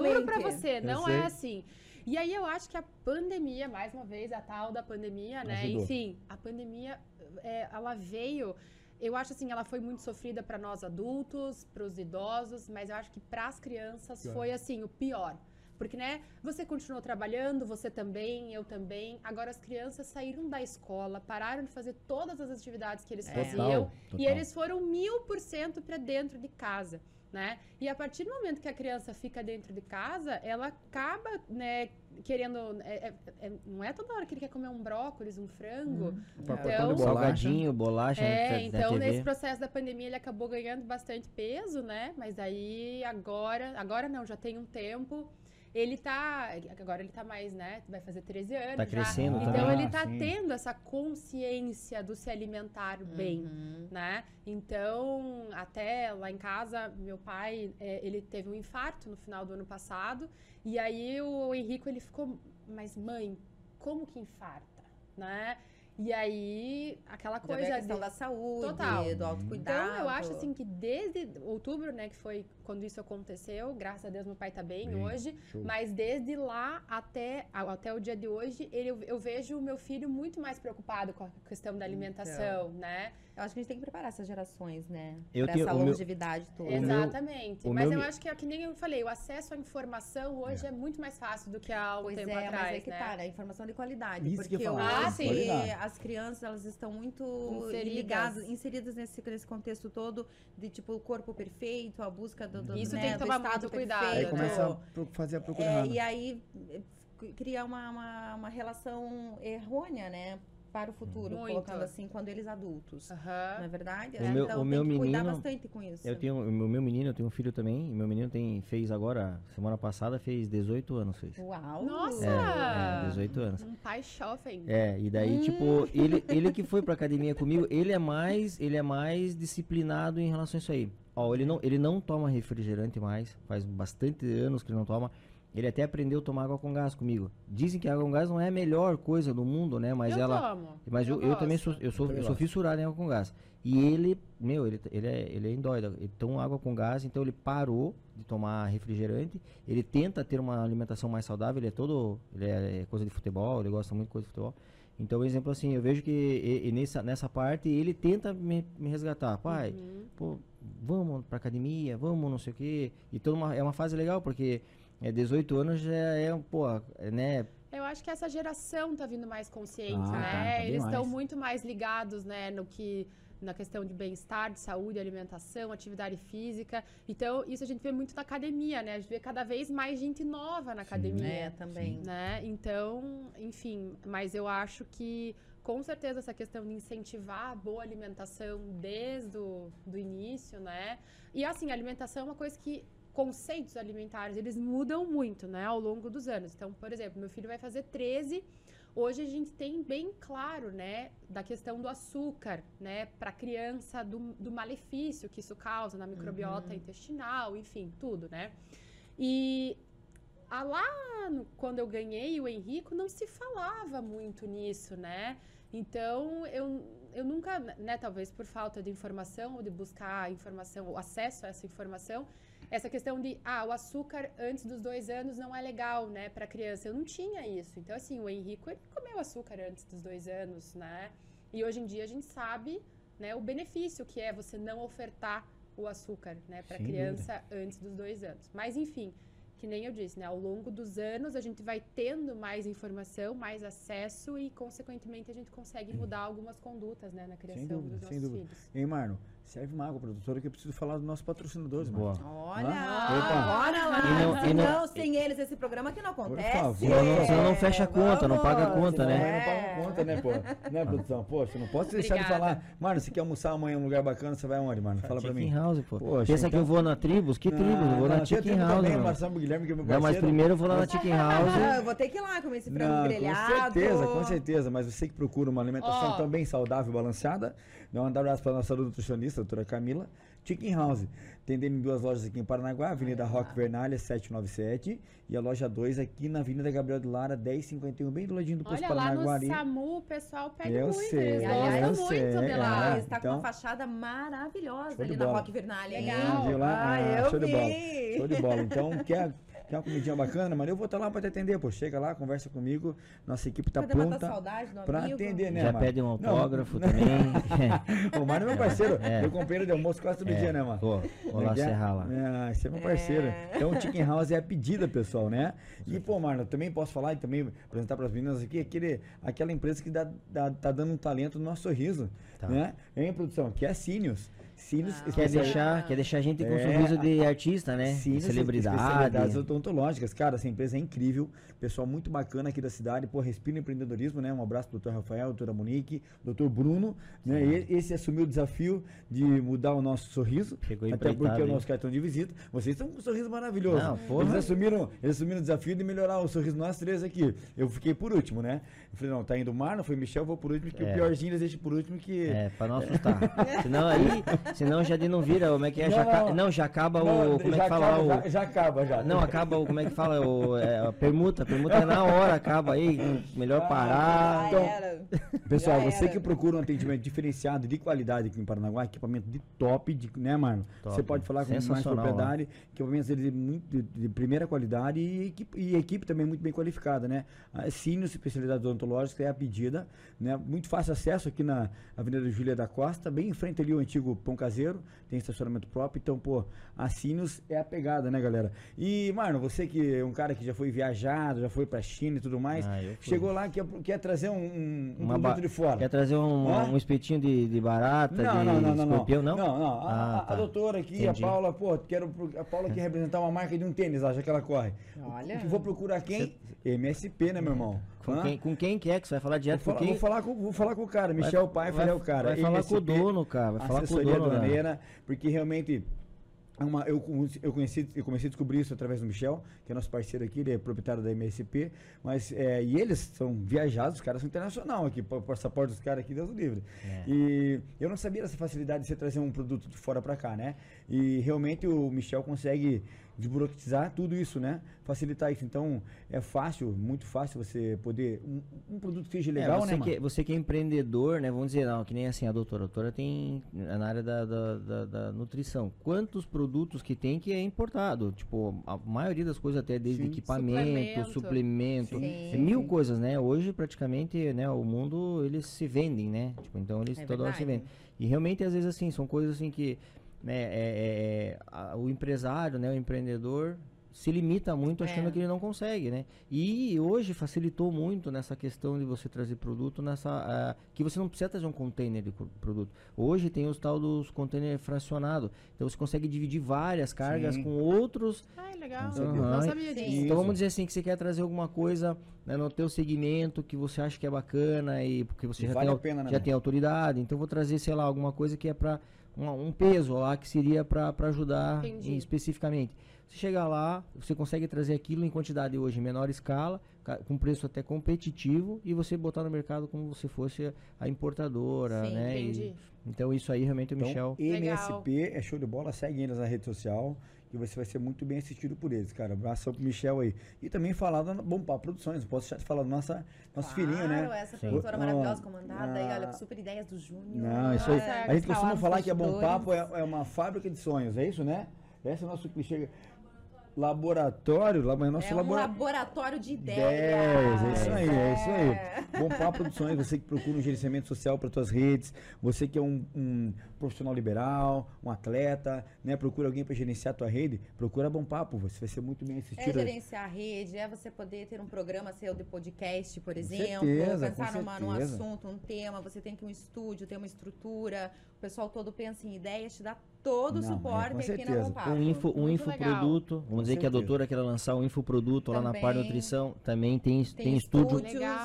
juro pra você, não sei. é assim. E aí eu acho que a pandemia, mais uma vez, a tal da pandemia, né? Ajudou. Enfim, a pandemia, é, ela veio. Eu acho assim, ela foi muito sofrida para nós adultos, para os idosos, mas eu acho que para as crianças Pior. foi assim o pior. Porque, né, você continuou trabalhando, você também, eu também. Agora as crianças saíram da escola, pararam de fazer todas as atividades que eles É. faziam. E total. eles foram mil por cento para dentro de casa, né? E a partir do momento que a criança fica dentro de casa, ela acaba, né, querendo. é- é- é- não é toda hora que ele quer comer um brócolis, um frango. Um pacotão Então-. Salgadinho, bolacha É, na, na então TV. nesse processo da pandemia ele acabou ganhando bastante peso, né? Mas aí agora, agora não, já tem um tempo. Ele tá, agora ele tá mais, né? Vai fazer 13 anos Tá já. crescendo Então ele tá Ah, sim. tendo essa consciência do se alimentar bem Uhum. né? Então, até lá em casa, meu pai, é, ele teve um infarto no final do ano passado, e aí o Henrico, ele ficou, mas mãe, como que infarta, né? E aí, aquela coisa... a questão de- da saúde, Total. do autocuidado. Então, eu acho assim que desde outubro, né, que foi quando isso aconteceu, graças a Deus meu pai tá bem, Bem, hoje, show. mas desde lá até, até o dia de hoje, ele, eu vejo o meu filho muito mais preocupado com a questão da alimentação, né? Eu acho que a gente tem que preparar essas gerações, né? Eu pra tenho- essa o meu- longevidade toda. meu- Exatamente. o mas meu eu acho que é que nem eu falei, o acesso à informação hoje é, muito mais fácil do que há um Pois tempo é, mas atrás, é que né? tá, né? Informação de qualidade. Isso que eu porque falar, Ah, hoje qualidade. as crianças, elas estão muito Inseridas. ligadas, inseridas nesse, nesse contexto todo de, tipo, o corpo perfeito, a busca do, do, Isso né, tem que do tomar muito cuidado, perfeito. Aí né? começa a pro- fazer a procura É, errada. e aí eh, c- cria uma, uma, uma relação errônea, né? Para o futuro, Muito. colocando assim, quando eles adultos. Aham. Não é verdade? O meu- então o meu tem que cuidar menino- bastante com isso. Eu tenho, o meu, meu menino, eu tenho um filho também, e meu menino tem, fez agora, semana passada, fez 18 anos, fez. Uau! Nossa! É, é, 18 anos. Um pai jovem. É, e daí, Hum. tipo, ele, ele que foi pra academia comigo, ele é mais, ele é mais disciplinado em relação a isso aí. Ó, ele não, ele não toma refrigerante mais, faz bastante anos que ele não toma. Ele até aprendeu a tomar água com gás comigo. Dizem que água com gás não é a melhor coisa do mundo, né? Mas eu ela. tomo. Mas eu, eu também gosto. sou, eu sou, Também eu sou fissurado em água com gás. E ele, meu, ele, ele é, ele é indóida. Ele toma água com gás, então ele parou de tomar refrigerante. Ele tenta ter uma alimentação mais saudável. Ele é todo, ele é, é coisa de futebol, ele gosta muito de coisa de futebol. Então, exemplo, assim, eu vejo que e- e nessa, nessa parte ele tenta me, me resgatar. Pai, Uhum. pô, vamos pra academia, vamos não sei o quê. E toda uma, é uma fase legal, porque é 18 anos já é, pô, é, né? Eu acho que essa geração tá vindo mais consciente, Ah, né? tá bem Eles estão muito mais ligados, né, no que na questão de bem-estar, de saúde, alimentação, atividade física. Então, isso a gente vê muito na academia, né? A gente vê cada vez mais gente nova na academia. É, também. né? Então, enfim, mas eu acho que com certeza essa questão de incentivar a boa alimentação desde o do início, né? E assim, alimentação é uma coisa que conceitos alimentares, eles mudam muito, né, ao longo dos anos. Então, por exemplo, meu filho vai fazer 13, hoje a gente tem bem claro, né, da questão do açúcar, né, para criança, do, do malefício que isso causa na microbiota intestinal, enfim, tudo, né? E a lá no- quando eu ganhei o Henrico, não se falava muito nisso, né? Então, eu, eu nunca, né, talvez por falta de informação ou de buscar informação, o acesso a essa informação, essa questão de, ah, o açúcar antes dos dois anos não é legal, né, para criança. Eu não tinha isso. Então, assim, o Henrico, ele comeu açúcar antes dos dois anos, né? E hoje em dia a gente sabe, né, o benefício que é você não ofertar o açúcar, né, para criança antes dos dois anos. Mas, enfim, que nem eu disse, né? Ao longo dos anos a gente vai tendo mais informação, mais acesso e, consequentemente, a gente consegue mudar algumas condutas, né, na criação dúvida, dos sem nossos dúvida. filhos. Hein, Marno? Serve uma água, produtora, que eu preciso falar dos nossos patrocinadores, Boa. mano. Olha, Opa. bora lá. E não- e Se não- não, sem eles, esse programa aqui não acontece. favor. Senão não- senão não fecha a conta, não paga a conta, né? Não, não paga conta, né, pô? Né, produção? Poxa, não posso deixar de Obrigada. falar. Marno, você quer almoçar amanhã em um lugar bacana? Você vai aonde, mano? Fala pra mim. Chicken House, pô. Poxa, Pensa que então- eu vou na Tribus? Que Tribus? Eu vou na tem Chicken House, também, mano. Marcelo Guilherme, que é meu Não, mas parceiro. primeiro eu vou lá na Chicken House. Ah, eu vou ter que ir lá comer esse frango Não, grelhado. Com certeza, com certeza. Mas você que procura uma alimentação também saudável e balanceada, dá um abraço para nossa nutricionista, a doutora Camila. Chicken House. Atendendo em duas lojas aqui em Paranaguá, Avenida Roque Vernalha, 797. E a loja 2 aqui na Avenida Gabriel de Lara, 1051, bem do ladinho do posto Olha lá no. SAMU, o pessoal pede Eu muito, sei, eles gostam eu muito sei, de é. lá. Está com então- uma fachada maravilhosa de ali na. Rock Vernalha. Legal. Viu lá? Ah, Ah, eu show de vi. bola. Show de bola. Então, quer, quer uma comidinha bacana, mano? Eu vou estar lá pra te atender, pô. Chega lá, conversa comigo. Nossa equipe tá pronta saudade do pra amigo. atender, né, Já mano? pede um Não, autógrafo também. O Mário é meu parceiro, É. meu companheiro de almoço quase todo É, dia, né, mano? Pô, vou lá É que é- serrar lá. É, você é meu parceiro. É. Então, o Chicken House é a pedida, pessoal, né? E, pô, Marlon, também posso falar e também apresentar para as meninas aqui aquele, aquela empresa que dá, dá- tá dando um talento no nosso sorriso, Tá. né? Em produção, que é a Ah. Quer deixar, quer deixar a gente com um É, sorriso de artista, né? Celebridade. especialidades odontológicas. Cara, essa empresa é incrível. Pessoal muito bacana aqui da cidade. Pô, respira empreendedorismo, né? Um abraço pro doutor Rafael, doutora Monique, doutor Bruno. Né? E- Esse assumiu o desafio de mudar o nosso sorriso. Chegou até porque é o nosso cartão de visita. Vocês estão com um sorriso maravilhoso. Não, porra. eles, assumiram, eles assumiram o desafio de melhorar o sorriso nós três aqui. Eu fiquei por último, né? Eu falei, não, tá indo o Marlon, foi Michel, vou por último, porque É. o piorzinho eles deixam por último que. É, pra não assustar. senão aí, senão já de não vira, como é que é? Não, já, ca- não. não, já acaba Não, o, como é que fala acaba, o... já, já acaba, já. Não, acaba o, como é que fala, o, é, a permuta, a permuta é na hora, acaba aí, melhor Ah, parar. Já Então. Pessoal, você que procura um atendimento diferenciado de qualidade aqui em Paranaguá, equipamento de top, de, né, mano? Top. Você pode falar com mais propriedade, equipamentos deles de, muito, de, de primeira qualidade e equipe, e equipe também muito bem qualificada, né? A Sinius, especialidades odontológicas, é a pedida, né? Muito fácil acesso aqui na Avenida Júlia da Costa, bem em frente ali o antigo Pão Caseiro, tem estacionamento próprio, então, pô, a Sinius é a pegada, né, galera? E, mano, você que é um cara que já foi viajado, já foi pra China e tudo mais, Ah, eu chegou lá, quer, quer trazer um, um, um Uma produto de fora. Quer trazer um, um espetinho de, de barata, Não, de não, não, não, não. escorpião, não? Não, não. A, Ah, a- a tá. doutora aqui, Entendi. a Paula, pô, quero a Paula quer representar uma marca de um tênis, acha que ela corre. Olha. Vou procurar quem? MSP, né, meu irmão? Com quem, com quem que é que você vai falar Vou direto com falar, quem? vou, falar com, vou falar com o cara, Michel Pai, vai, é o cara. Vai falar com o MSP, dono, cara, vai falar com o dono. né? aduaneira, porque realmente é uma, eu, eu, conheci, eu comecei a descobrir isso através do Michel, que é nosso parceiro aqui, ele é proprietário da MSP, mas é, e eles são viajados, os caras são internacional aqui, o passaporte dos caras aqui, Deus o livre. É. E eu não sabia dessa facilidade de você trazer um produto de fora para cá, né? E realmente o Michel consegue desburocratizar tudo isso, né? Facilitar isso. Então é fácil, muito fácil você poder um, um produto que seja É, legal, você, né, que, você que é empreendedor, né? Vamos dizer, não, que nem assim, a doutora. A doutora tem é na área da, da, da- da nutrição. Quantos produtos que tem que é importado? Tipo, a maioria das coisas até desde Sim. equipamento, Suplemento. suplemento. Sim. é mil coisas, né? Hoje praticamente, né, o mundo eles se vendem, né? Tipo, então eles É toda hora se vendem. E realmente às vezes assim, são coisas assim que né, é- é- é, a- o empresário, né, o empreendedor se limita muito achando É. que ele não consegue, né? E hoje facilitou muito nessa questão de você trazer produto nessa ah, que você não precisa trazer um container de pro- produto. Hoje tem os tal dos container fracionado, então você consegue dividir várias cargas Sim. com outros. Ai, legal. certeza. Não sabia disso. Então vamos dizer assim que você quer trazer alguma coisa né, no teu segmento que você acha que é bacana e porque você E já, vale tem, a pena, né, já mano? tem autoridade, então vou trazer, sei lá, alguma coisa que é para um, um peso lá que seria para ajudar em- especificamente. Você chegar lá, você consegue trazer aquilo em quantidade hoje em menor escala, ca- com preço até competitivo e você botar no mercado como se fosse a importadora, Sim, né? E- entendi. então isso aí realmente o Então, Michel MSP é show de bola, segue eles na rede social que você vai ser muito bem assistido por eles, cara. Abração pro Michel aí. E também falar da Bom Papo Produções, posso deixar de falar do nossa, nosso filhinho, né? Claro, essa Sim. produtora Ó, maravilhosa comandada aí, olha, ah, com super ideias do Júnior. Não, isso aí. Nossa, A gente tá costuma nos falar que a Bom. Papo é, é uma fábrica de sonhos, é isso, né? Esse é o nosso clichê. Laboratório, mas nosso é um laboratório. laboratório de ideias. Ideias, é isso aí, é isso aí. É. Bom Papo Produções, você que procura um gerenciamento social para suas redes, você que é um, um profissional liberal, um atleta, né? Procura alguém para gerenciar a tua rede, procura Bom Papo, você vai ser muito bem É assistido. gerenciar a rede, é você poder ter um programa seu de podcast, por exemplo, certeza, pensar com numa, num assunto, um tema, você tem que um estúdio, ter uma estrutura, o pessoal todo pensa em ideias, te dá todo o Não, é, suporte com aqui na certeza. Papo. Um, info, um infoproduto. Vamos dizer que a certeza. doutora quer lançar um infoproduto lá na parte Também. nutrição. Também tem, tem, Tem estúdio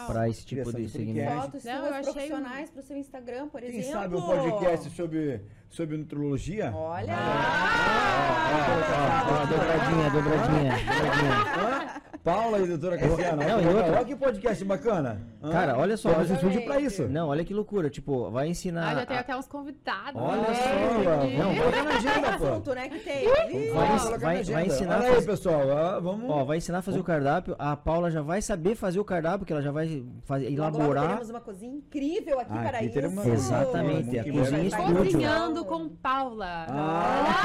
para esse tipo de segmento. fotos Não, eu suas achei um- profissionais pro seu Instagram, por Quem exemplo. sabe um podcast sobre, sobre nutrologia? Olha! Dobradinha, dobradinha, dobradinha. Paula e doutora Cassiana. Não, olha, e outra- olha que podcast bacana. Cara, olha só. Temos estúdio pra isso. Não, olha que loucura. Tipo, vai ensinar. Ah, já tem a- até uns convidados. Olha né, só, aqui. vamos colocar na agenda, pô. assunto, né, que tem. Vai- vai- vai ensinar Olha aí, pessoal. ó, vamos... Ó, vai ensinar a fazer o cardápio. A Paula já vai saber fazer o cardápio, porque ela já vai fazer, Logo, logo elaborar. teremos uma cozinha incrível aqui Ah, para aqui isso. uma- Exatamente, Muito a cozinha estúdio. Cozinhando com Paula. Ah!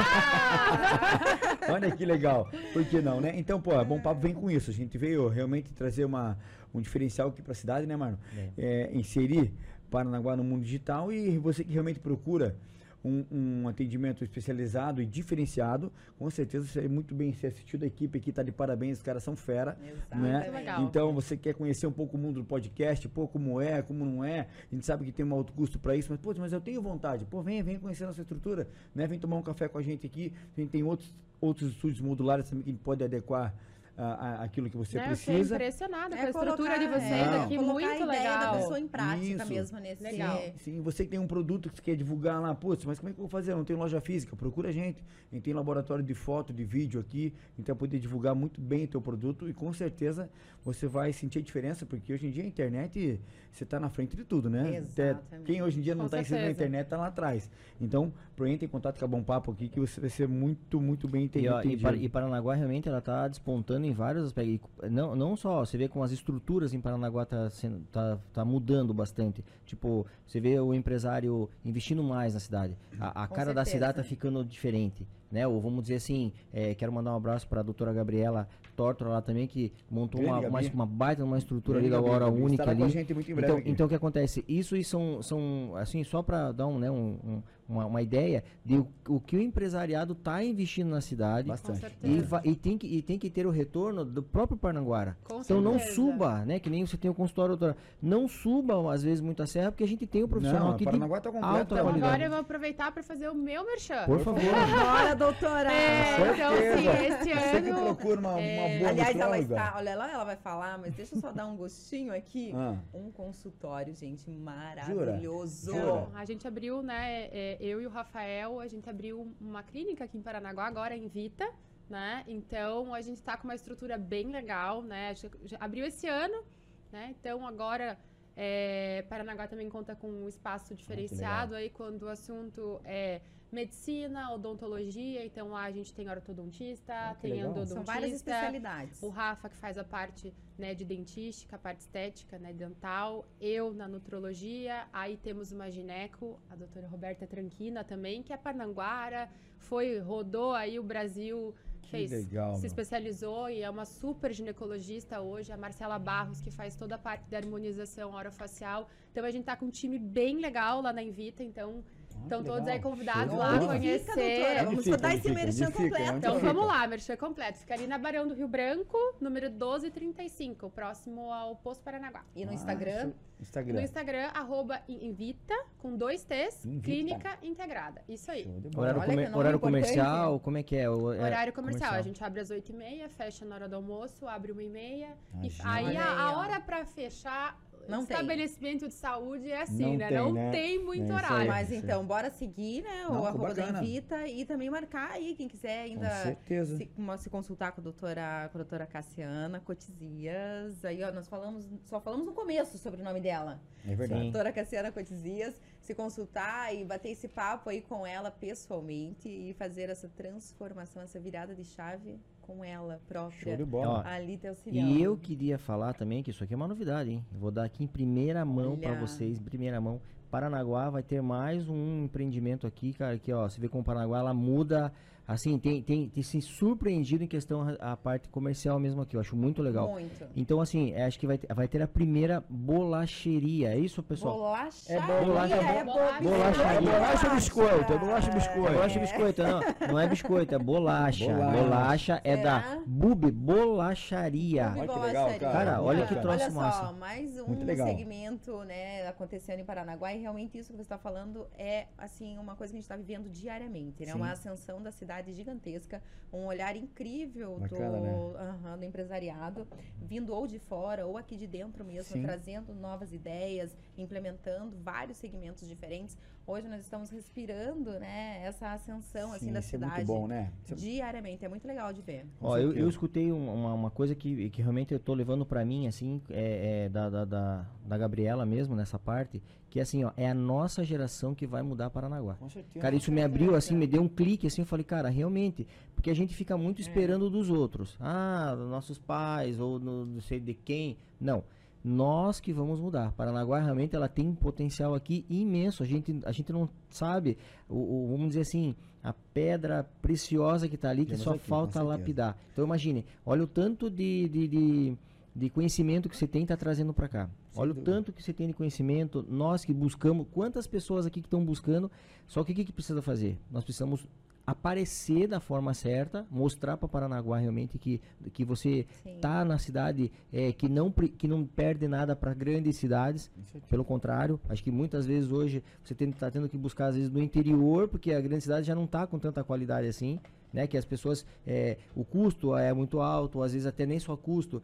Olha que legal. Por que não, né? Então, pô, Bom Papo vem com isso. A gente veio realmente trazer uma, um diferencial aqui pra cidade, né, Marno? É, inserir Paranaguá no mundo digital e você que realmente procura um, um atendimento especializado e diferenciado, com certeza você é muito bem ser assistido. A equipe aqui tá de parabéns, os caras são fera. Exato. Né? Muito legal. Então, você quer conhecer um pouco o mundo do podcast, pô, como é, como não é. A gente sabe que tem um alto custo para isso, mas, pô, mas eu tenho vontade. Pô, vem, vem conhecer a nossa estrutura, né? Vem tomar um café com a gente aqui. A gente tem outros, outros estúdios modulares também que a gente pode adequar a, aquilo que você Né, eu fiquei precisa. impressionada com É a estrutura de colocar- vocês é, aqui, colocar muito a ideia da legal. pessoa em prática Isso. mesmo nesse Legal. Sim, você que tem um produto que você quer divulgar lá, putz, mas como é que eu vou fazer? Eu não tenho loja física, procura a gente. A gente tem laboratório de foto, de vídeo aqui, então poder divulgar muito bem o teu produto e com certeza você vai sentir a diferença, porque hoje em dia a internet, você está na frente de tudo, né? Até Exatamente. quem hoje em dia não Com está inserido na internet está lá atrás. Então, entre em contato com a Bom Papo aqui, que você vai ser muito, muito bem E, entendido. ó, e, Par- e Paranaguá realmente ela tá despontando em vários aspectos. Não, não só, você vê como as estruturas em Paranaguá tá, tá, tá mudando bastante. Tipo, você vê o empresário investindo mais na cidade. A, a cara da certeza. cidade tá ficando diferente. Né? Ou vamos dizer assim, é, quero mandar um abraço para a doutora Gabriela Tortora lá também, que montou uma, uma, uma baita uma estrutura ali Grande agora Gabi, Gabi, única ali. com a gente muito em breve Então, aqui. então o que acontece? Isso e são, são assim, só para dar um, né, um- um- uma, uma ideia de o, o que o empresariado está investindo na cidade. Bastante. E, va- e tem que, e tem que ter o retorno do próprio Parnaguara. Com então não certeza. suba, né? Que nem você tem o consultório, doutora. Não suba, às vezes, muito a serra, porque a gente tem um profissional Não, aqui Paranaguá tá completo, alta Então qualidade. agora eu vou aproveitar para fazer o meu merchan. Por favor. Bora, doutora! É, então sim, este Você que ano... procura uma, uma é, boa Aliás, ela está. Olha lá, ela vai falar, mas deixa eu só dar um gostinho aqui. Ah. Um consultório, gente, maravilhoso. Jura? A gente abriu, né, é, eu e o Rafael, a gente abriu uma clínica aqui em Paranaguá, agora em Vita, né? Então a gente está com uma estrutura bem legal, né? Abriu esse ano, né? Então agora é, Paranaguá também conta com um espaço diferenciado aí quando o assunto é medicina, odontologia, então lá a gente tem ortodontista, Ah, tem legal. endodontista. São várias especialidades. O Rafa, que faz a parte né, de dentística, a parte estética, né, dental. Eu na nutrologia. Aí temos uma gineco, a doutora Roberta Tranquina também, que é parnanguara. Foi, rodou aí o Brasil, Que fez, legal, se meu. especializou e é uma super ginecologista hoje. A Marcela Barros, que faz toda a parte da harmonização orofacial. Então a gente tá com um time bem legal lá na Invita, então... Estão que todos aí convidados lá a conhecer. Fica, vamos Onde dar fica, esse merchan completo. Então vamos lá, merchan completo. Fica ali na Barão do Rio Branco, número 1235, próximo ao Posto Paranaguá. E no Ah, Instagram. Instagram. No Instagram, arroba Invita, com dois T's, Invita. Clínica Integrada. Isso aí. Horário, Olha come- horário comercial, como é que é? O- é Horário comercial. A gente abre às 8h30, fecha na hora do almoço, abre 1h30. E Imagina. aí a, aí, a hora pra fechar Não tem. estabelecimento de saúde é assim, Não né? tem, não né? tem muito É horário. Mas sim. então, bora seguir, né? Não, o arroba da. Invita e também marcar aí, quem quiser Com ainda certeza. se, se consultar com a doutora, com a doutora Cassiana Cotizias. Aí, ó, nós falamos, só falamos no começo sobre o nome dela. É verdade. Sim. Doutora Cassiana Cotizias, se consultar e bater esse papo aí com ela pessoalmente e fazer essa transformação, essa virada de chave com ela Show própria. de bola. Ali te auxiliando. E eu queria falar também que isso aqui é uma novidade, hein? Eu vou dar aqui em primeira mão pra Olha. vocês, em primeira mão. Paranaguá vai ter mais um empreendimento aqui, cara, que ó, você vê como Paranaguá ela muda assim, tem, tem, tem se surpreendido em questão a, a parte comercial mesmo aqui. Eu acho muito legal. Muito. Então, assim, é, acho que vai, ter- vai ter a primeira bolacheria. É isso, pessoal? Bolacharia. É bolacha- é bolacha- bolacharia. É bolacha ou biscoito? É bolacha biscoito? Bolacha e biscoito, não. Não é biscoito, é bolacha. Bolacha. Bolacha, é Será? da Bube Bolacharia. Olha que legal, cara. Cara, olha que Olha troço Olha só, massa. mais um Muito legal. segmento, né, acontecendo em Paranaguá e realmente isso que você está falando é, assim, uma coisa que a gente está vivendo diariamente, né? Sim. Uma ascensão da cidade gigantesca, um olhar incrível Bacana, do, né? do empresariado, vindo ou de fora ou aqui de dentro mesmo, Sim. trazendo novas ideias, implementando vários segmentos diferentes. Hoje nós estamos respirando, né, essa ascensão, assim, Sim, da isso é cidade. muito bom, né? É- Diariamente, é muito legal de ver. Ó, eu, eu escutei um- uma, uma coisa que, que realmente eu tô levando pra mim, assim, é, é da, da, da, da Gabriela mesmo, nessa parte, que assim, ó, é a nossa geração que vai mudar Paranaguá. Com certeza. Cara, isso me abriu assim, me deu um clique assim, eu falei, cara, realmente, porque a gente fica muito esperando dos outros. Ah, dos nossos pais ou no, não sei de quem. Não. Nós que vamos mudar. Paranaguá realmente ela tem um potencial aqui imenso. A gente, a gente não sabe, o, o- vamos dizer assim, a pedra preciosa que está ali, que só aqui, falta lapidar. Então imagine, olha o tanto de, de, de, de conhecimento que você tem tá trazendo para cá. Sem olha o dúvida. tanto que você tem de conhecimento, nós que buscamos, quantas pessoas aqui que estão buscando, só que o que, que precisa fazer? Nós precisamos aparecer da forma certa, mostrar para Paranaguá realmente que, que você Sim. tá na cidade é, que, não, que não perde nada para grandes cidades. Pelo contrário, acho que muitas vezes hoje você está tendo que buscar às vezes no interior, porque a grande cidade já não está com tanta qualidade assim, né? Que as pessoas, é, o custo é muito alto, ou às vezes até nem só custo.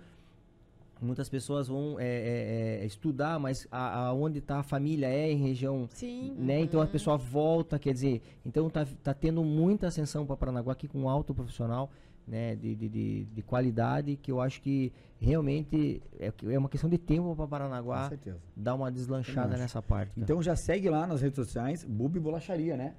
Muitas pessoas vão é, é, é, estudar, mas a, aonde está a família é em região Sim. né? Então a pessoa volta, quer dizer, então tá, tá tendo muita ascensão para Paranaguá aqui com alto profissional, né? De, de, de, de qualidade, que eu acho que realmente é, é uma questão de tempo para Paranaguá dar uma deslanchada nessa parte. cara. Então já segue lá nas redes sociais, Bubi Bolacharia, né?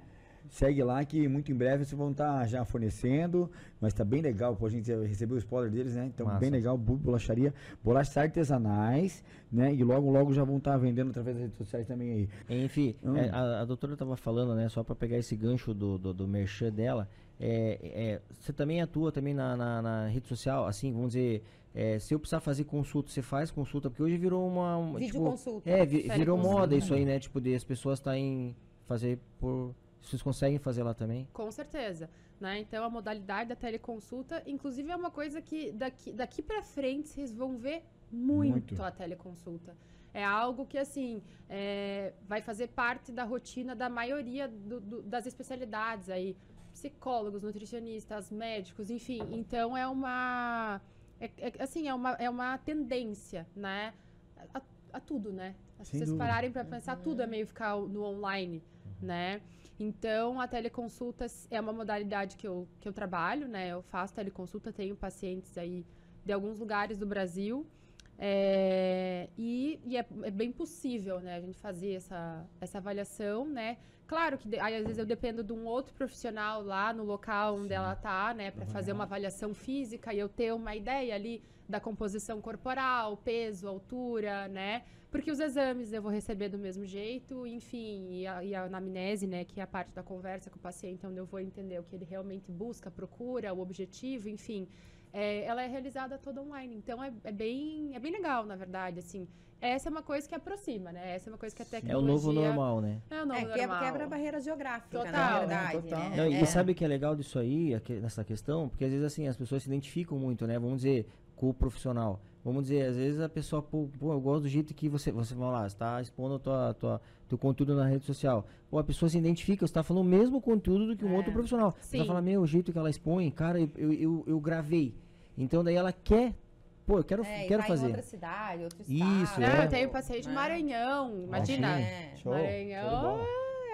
Segue lá que muito em breve vocês vão estar já fornecendo, mas tá bem legal, pô, a gente recebeu o spoiler deles, né? Então Massa. bem legal, Bolacharia, bolachas artesanais, né? E logo logo já vão estar vendendo através das redes sociais também aí. Enfim, Hum. é, a, a doutora estava falando, né, só para pegar esse gancho do, do, do merchan dela, é, é, você também atua também na, na, na rede social, assim, vamos dizer, é, se eu precisar fazer consulta, você faz consulta, porque hoje virou uma... uma, tipo, Videoconsulta. É, vi- virou moda isso aí, né, tipo, de as pessoas estarem fazer por... Vocês conseguem fazer lá também? Com certeza. Né? Então, a modalidade da teleconsulta, inclusive, é uma coisa que daqui, daqui para frente vocês vão ver muito, Muito. a teleconsulta. É algo que, assim, é, vai fazer parte da rotina da maioria do- do- das especialidades aí. Psicólogos, nutricionistas, médicos, enfim. Então, é uma... É, é- assim, é uma, é uma tendência, né? A, a tudo, né? Se vocês dúvida. pararem para pensar, tudo é meio ficar no online, né? Então, a teleconsulta é uma modalidade que eu, que eu trabalho, né? Eu faço teleconsulta, tenho pacientes aí de alguns lugares do Brasil. é, e e é, é bem possível, né? A gente fazer essa, essa avaliação, né? Claro que de- aí, às vezes eu dependo de um outro profissional lá no local onde ela tá, né? Para fazer uma avaliação física e eu ter uma ideia ali da composição corporal, peso, altura, né? Porque os exames eu vou receber do mesmo jeito, enfim, e a, e a anamnese, né, que é a parte da conversa com o paciente, onde eu vou entender o que ele realmente busca, procura, o objetivo, enfim, é, ela é realizada toda online. Então é, é bem, é bem legal, na verdade, assim. Essa é uma coisa que aproxima, né? Essa é uma coisa que a É o tecnologia... novo normal, né? É o novo É, quebra, normal. quebra a barreira geográfica, Total, na verdade. total. né? Não, e É. sabe o que é legal disso aí, nessa questão? Porque às vezes assim, as pessoas se identificam muito, né? Vamos dizer, com o profissional. Vamos dizer, às vezes a pessoa, pô, pô, eu gosto do jeito que você, você vai lá, está expondo tua, tua, teu conteúdo na rede social. Pô, a pessoa se identifica, você está falando o mesmo conteúdo do que um É. outro profissional. Você Sim. fala, meu, o jeito que ela expõe, cara, eu, eu, eu, eu gravei. Então daí ela quer, pô, eu quero, É, quero tá em fazer. outra cidade, outro Isso, estado. Não, é. eu tenho paciente de né? Maranhão, imagina. É. Maranhão bola.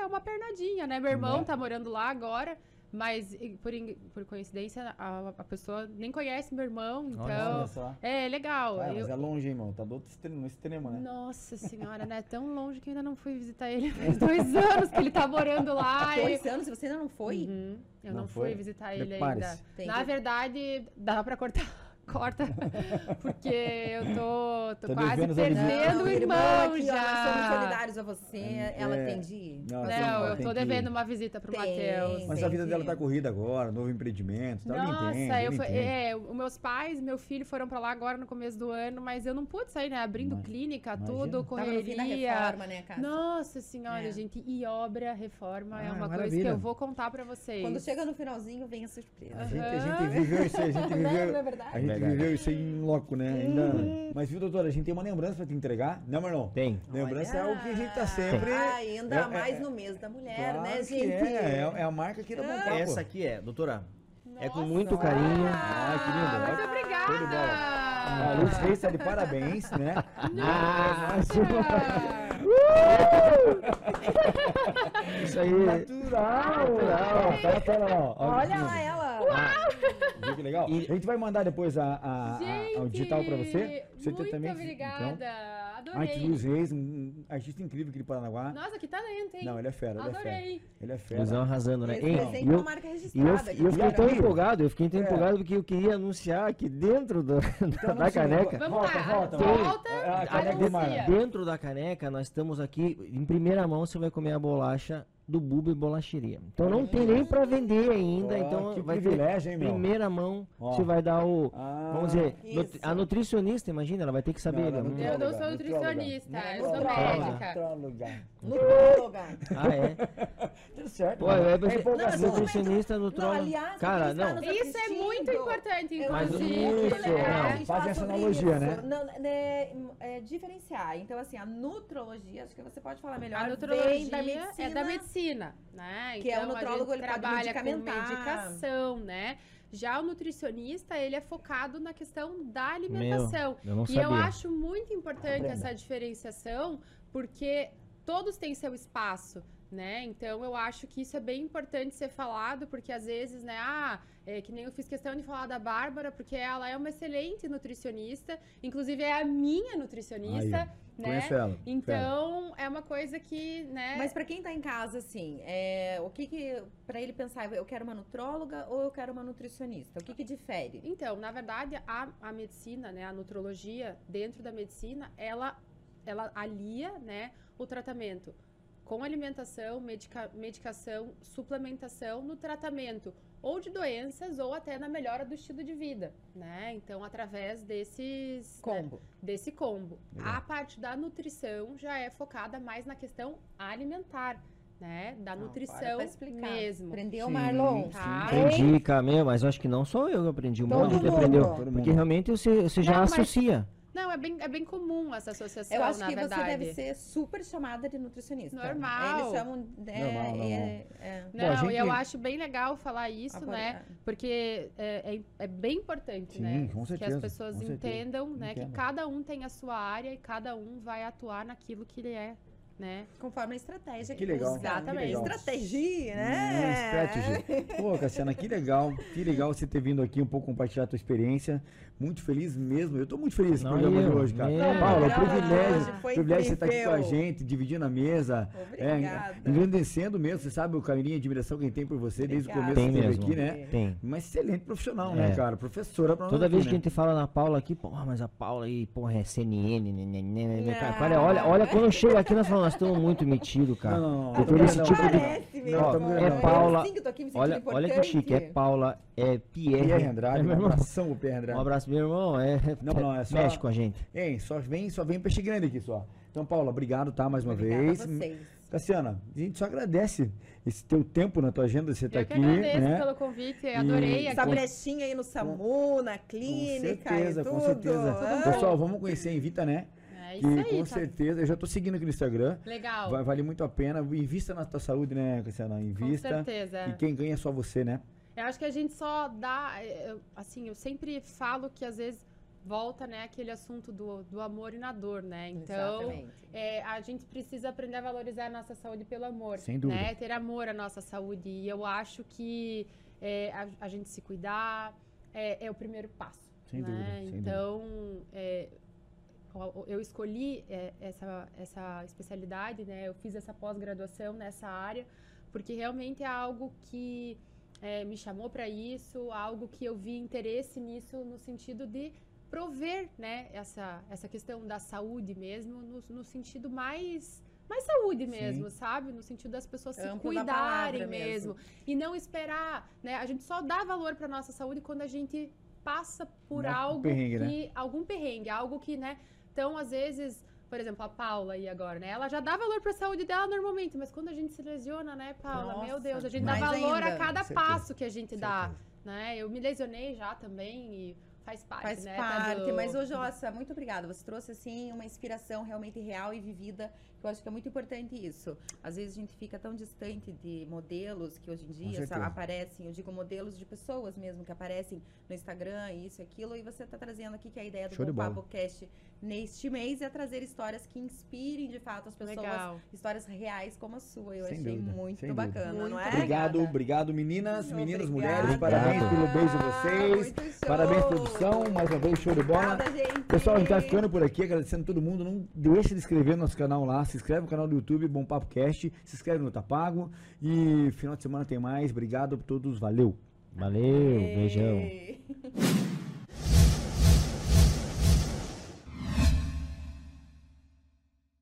é uma pernadinha, né? Meu irmão Né? tá morando lá agora, mas e, por, por coincidência a, a pessoa nem conhece meu irmão, então Olha só. é legal. Cara, Eu- mas é longe, hein, irmão? Tá do outro extremo, no extremo, né? Nossa senhora, né? Tão longe que eu ainda não fui visitar ele. Faz dois anos que ele tá morando lá. e- Dois anos, você ainda não foi? Uhum, eu Não não, foi? fui visitar ele ainda. Tem Na que- verdade, dava pra cortar corta, porque eu tô, tô Tá quase perdendo o irmão aqui, ó, nós somos já. solidários a você. Ela É. tem de ir. Não, Não, eu tô devendo uma visita pro. Matheus. Mas a vida dela tá corrida agora, novo empreendimento, tá? Nossa, ele entende, eu ele entende. é, os meus pais, meu filho foram pra lá agora no começo do ano, mas eu não pude sair, né? Abrindo Imagina. clínica, Imagina. tudo, Tava no fim da correria. reforma, né, Cássia? Nossa senhora, É. gente, e obra, reforma é Ah, uma coisa maravilha. que eu vou contar pra vocês. Quando chega no finalzinho, vem a surpresa. A gente, a gente viveu isso aí, a gente Né? Não é viveu. verdade? Viveu isso aí em loco, né? Ainda... Mas viu, doutora, a gente tem uma lembrança pra te entregar, né, Marlon? Tem. Lembrança é Olha, algo que a gente tá sempre. Ainda É- é- mais é- no mês da mulher, Claro né, que gente? É, é, é a marca aqui da Bom Papo. Essa aqui é, doutora. É com Nossa. muito carinho. Ah, que lindo. Ah, muito ó. obrigada! A Luz Reis tá de parabéns, né? Ah, Isso aí. Natural! Natural! Tá, tá, Olha lá lindo. ela. Viu que legal? E- A gente vai mandar depois a, a, a- Gente, o digital pra você. Você muito também. obrigada. Então, Adorei. Arte Luz Reis, um artista incrível aqui de Paranaguá. Nossa, que talento, hein? Não, ele é fera, ele é fera. Adorei. Ele é fera. Luizão arrasando, né? Ei, e eu, marca eu, registrada. e eu fiquei tão empolgado, eu fiquei tão É. empolgado porque eu queria anunciar que dentro do- Então, da caneca, Vamos Volta, lá. volta, Volta. É a caneca dentro da caneca, nós estamos aqui, em primeira mão você vai comer a bolacha do Buba e Bolacheria. Então não tem nem pra vender ainda, Ó, então que vai ter privilégio, hein, meu? primeira mão, Ó. você vai dar o, Ah, vamos dizer, nutri- a nutricionista, imagina, ela vai ter que saber. Não, não, né? não, Eu não sou nutricionista, eu sou médica. Nutróloga. Nutróloga. Ah, é? Tudo certo. Pô, mano. é, É você- nutricionista, Não, nutróloga. aliás, Cara, não. Isso é muito importante, inclusive. isso, legal não. Faz essa analogia, né? Não, né, é, diferenciar. Então, assim, a nutrologia, acho que você pode falar melhor. A nutrologia da medicina. é da medicina, né? Que é o então, nutrólogo, ele pode trabalha com medicação, né? Já o nutricionista, ele é focado na questão da alimentação. Eu não E sabia. eu acho muito importante Aprenda. essa diferenciação, porque todos têm seu espaço, né? Então eu acho que isso é bem importante ser falado, porque às vezes, né, ah, é, que nem eu fiz questão de falar da Bárbara, porque ela é uma excelente nutricionista, inclusive é a minha nutricionista, Aí, né? Conheço ela. Então, é uma coisa que, né? Mas pra quem tá em casa, assim, é, o que que, pra ele pensar, eu quero uma nutróloga ou eu quero uma nutricionista? O que que difere? Então, na verdade, a, a medicina, né, a nutrologia, dentro da medicina, ela, ela alia, né, o tratamento com alimentação, medica, medicação, suplementação no tratamento ou de doenças ou até na melhora do estilo de vida, né? Então, através desses né, Combo. desse combo. Legal. A parte da nutrição já é focada mais na questão alimentar, né? Da Não, nutrição mesmo. Aprendeu, Sim, Marlon? sim. Tá? Entendi, Camila, mas eu acho que não sou eu que aprendi, um Todo monte de aprendeu. Porque realmente você, você já Não, mas- associa. Não, é bem, é bem comum essa associação, Eu acho na que verdade. você deve ser super chamada de nutricionista. Normal. Eles chamam. É, Normal, normal. é- é. Bom, Não, gente- eu acho bem legal falar isso, Agora, né? Porque é, é, é bem importante, Sim, né? com que certeza, as pessoas com certeza. entendam, né? Que Entendam. cada um tem a sua área e cada um vai atuar naquilo que ele é, né? Conforme a estratégia Que legal. Exatamente. que legal. Estratégia, Hum, né? strategy. Pô, Cassiana, que legal. Que legal você ter vindo aqui um pouco compartilhar a tua experiência. Muito feliz mesmo. Eu tô muito feliz com o Não, programa de eu, hoje, cara. meu. Paula, é um privilégio. privilégio você estar aqui com a gente, dividindo a mesa. Obrigada. É, engrandecendo mesmo. Você sabe o carinho e admiração que a gente tem por você desde o Obrigada. começo Tem que mesmo. aqui, né? Tem. Uma excelente profissional, né, É. cara? Professora pra nós Toda aqui, vez né? que a gente fala na Paula aqui, pô, mas a Paula aí, porra, é CNN, né, né, né, né, cara, Ah. cara, olha, olha, quando chega aqui, nós falamos, nós estamos muito metidos, cara. Não, não, não. Eu tô nesse Não, tipo de- Parece mesmo. Não, Ó, tamo é. Paula- Eu, sim, que tô aqui me sentindo Olha, olha que chique, é. Paula, é Pierre. Pierre Andrade, É, um meu irmão. abração pro Pierre Andrade. Um abraço, meu irmão, é, Não, não, é só- mexe com a gente. Hein, só vem, só vem peixe grande aqui só. Então, Paula, obrigado, tá, mais uma Obrigada vez. a vocês. Cassiana, a gente só agradece esse teu tempo na tua agenda, você tá eu que aqui, agradeço né? pelo convite, adorei Essa aqui. brechinha aí no SAMU, na Com clínica certeza, e tudo. com certeza. Ah. Pessoal, vamos conhecer a Invita, né? É Que isso aí, com tá? certeza, eu já tô seguindo aqui no Instagram. Legal. Vai, vale muito a pena. Invista na tua saúde, né? Com Invista. certeza. E quem ganha é só você, né? Eu acho que a gente só dá, eh, eu- assim, eu sempre falo que às vezes volta, né, aquele assunto do, do amor e na dor, né? Então, Exatamente. é, a gente precisa aprender a valorizar a nossa saúde pelo amor. Sem dúvida. Né? Ter amor à nossa saúde. E eu acho que é, a, a gente se cuidar é, é o primeiro passo. Sem né? dúvida, sem então, é, eu- escolhi é, essa, essa especialidade, né? Eu fiz essa pós-graduação nessa área, porque realmente é algo que é, me chamou para isso, algo que eu vi interesse nisso no sentido de prover, né, essa, essa questão da saúde mesmo, no, no sentido mais mais saúde mesmo, Sim. sabe? No sentido das pessoas se Amplo da cuidarem mesmo. mesmo. E não esperar, né? A gente só dá valor para nossa saúde quando a gente passa por algo perrengue, né? que algum perrengue, algo que, né? Então, às vezes, por exemplo, a Paula aí agora, né? Ela já dá valor para a saúde dela normalmente, mas quando a gente se lesiona, né, Paula? Meu Nossa, Deus, a gente dá valor ainda. a cada passo que a gente dá, né? Eu me lesionei já também e faz parte, Faz né? tá parte, do- mas ô Jossa, muito obrigada. Você trouxe assim uma inspiração realmente real e vivida, eu acho que é muito importante isso. Às vezes a gente fica tão distante de modelos que hoje em dia sa- aparecem, eu digo modelos de pessoas mesmo que aparecem no Instagram, isso e aquilo, e você tá trazendo aqui que a ideia do. Papo Cast neste mês é trazer histórias que inspirem de fato as pessoas, Legal. histórias reais como a sua. Eu Sem achei dúvida, muito sem dúvida. bacana, Muito não é? Obrigado, obrigado meninas, meninos, Obrigada. mulheres. Parabéns pelo beijo de vocês. Muito show. Parabéns, produção. Mais uma vez, show de bola. Obrigada, gente. Pessoal, a gente tá ficando por aqui, agradecendo todo mundo. Não deixa de inscrever no nosso canal lá. Se inscreve no canal do YouTube, Bom Papo Cast. Se inscreve no Tapago. E final de semana tem mais. Obrigado a todos. Valeu. Valeu, beijão. Ei.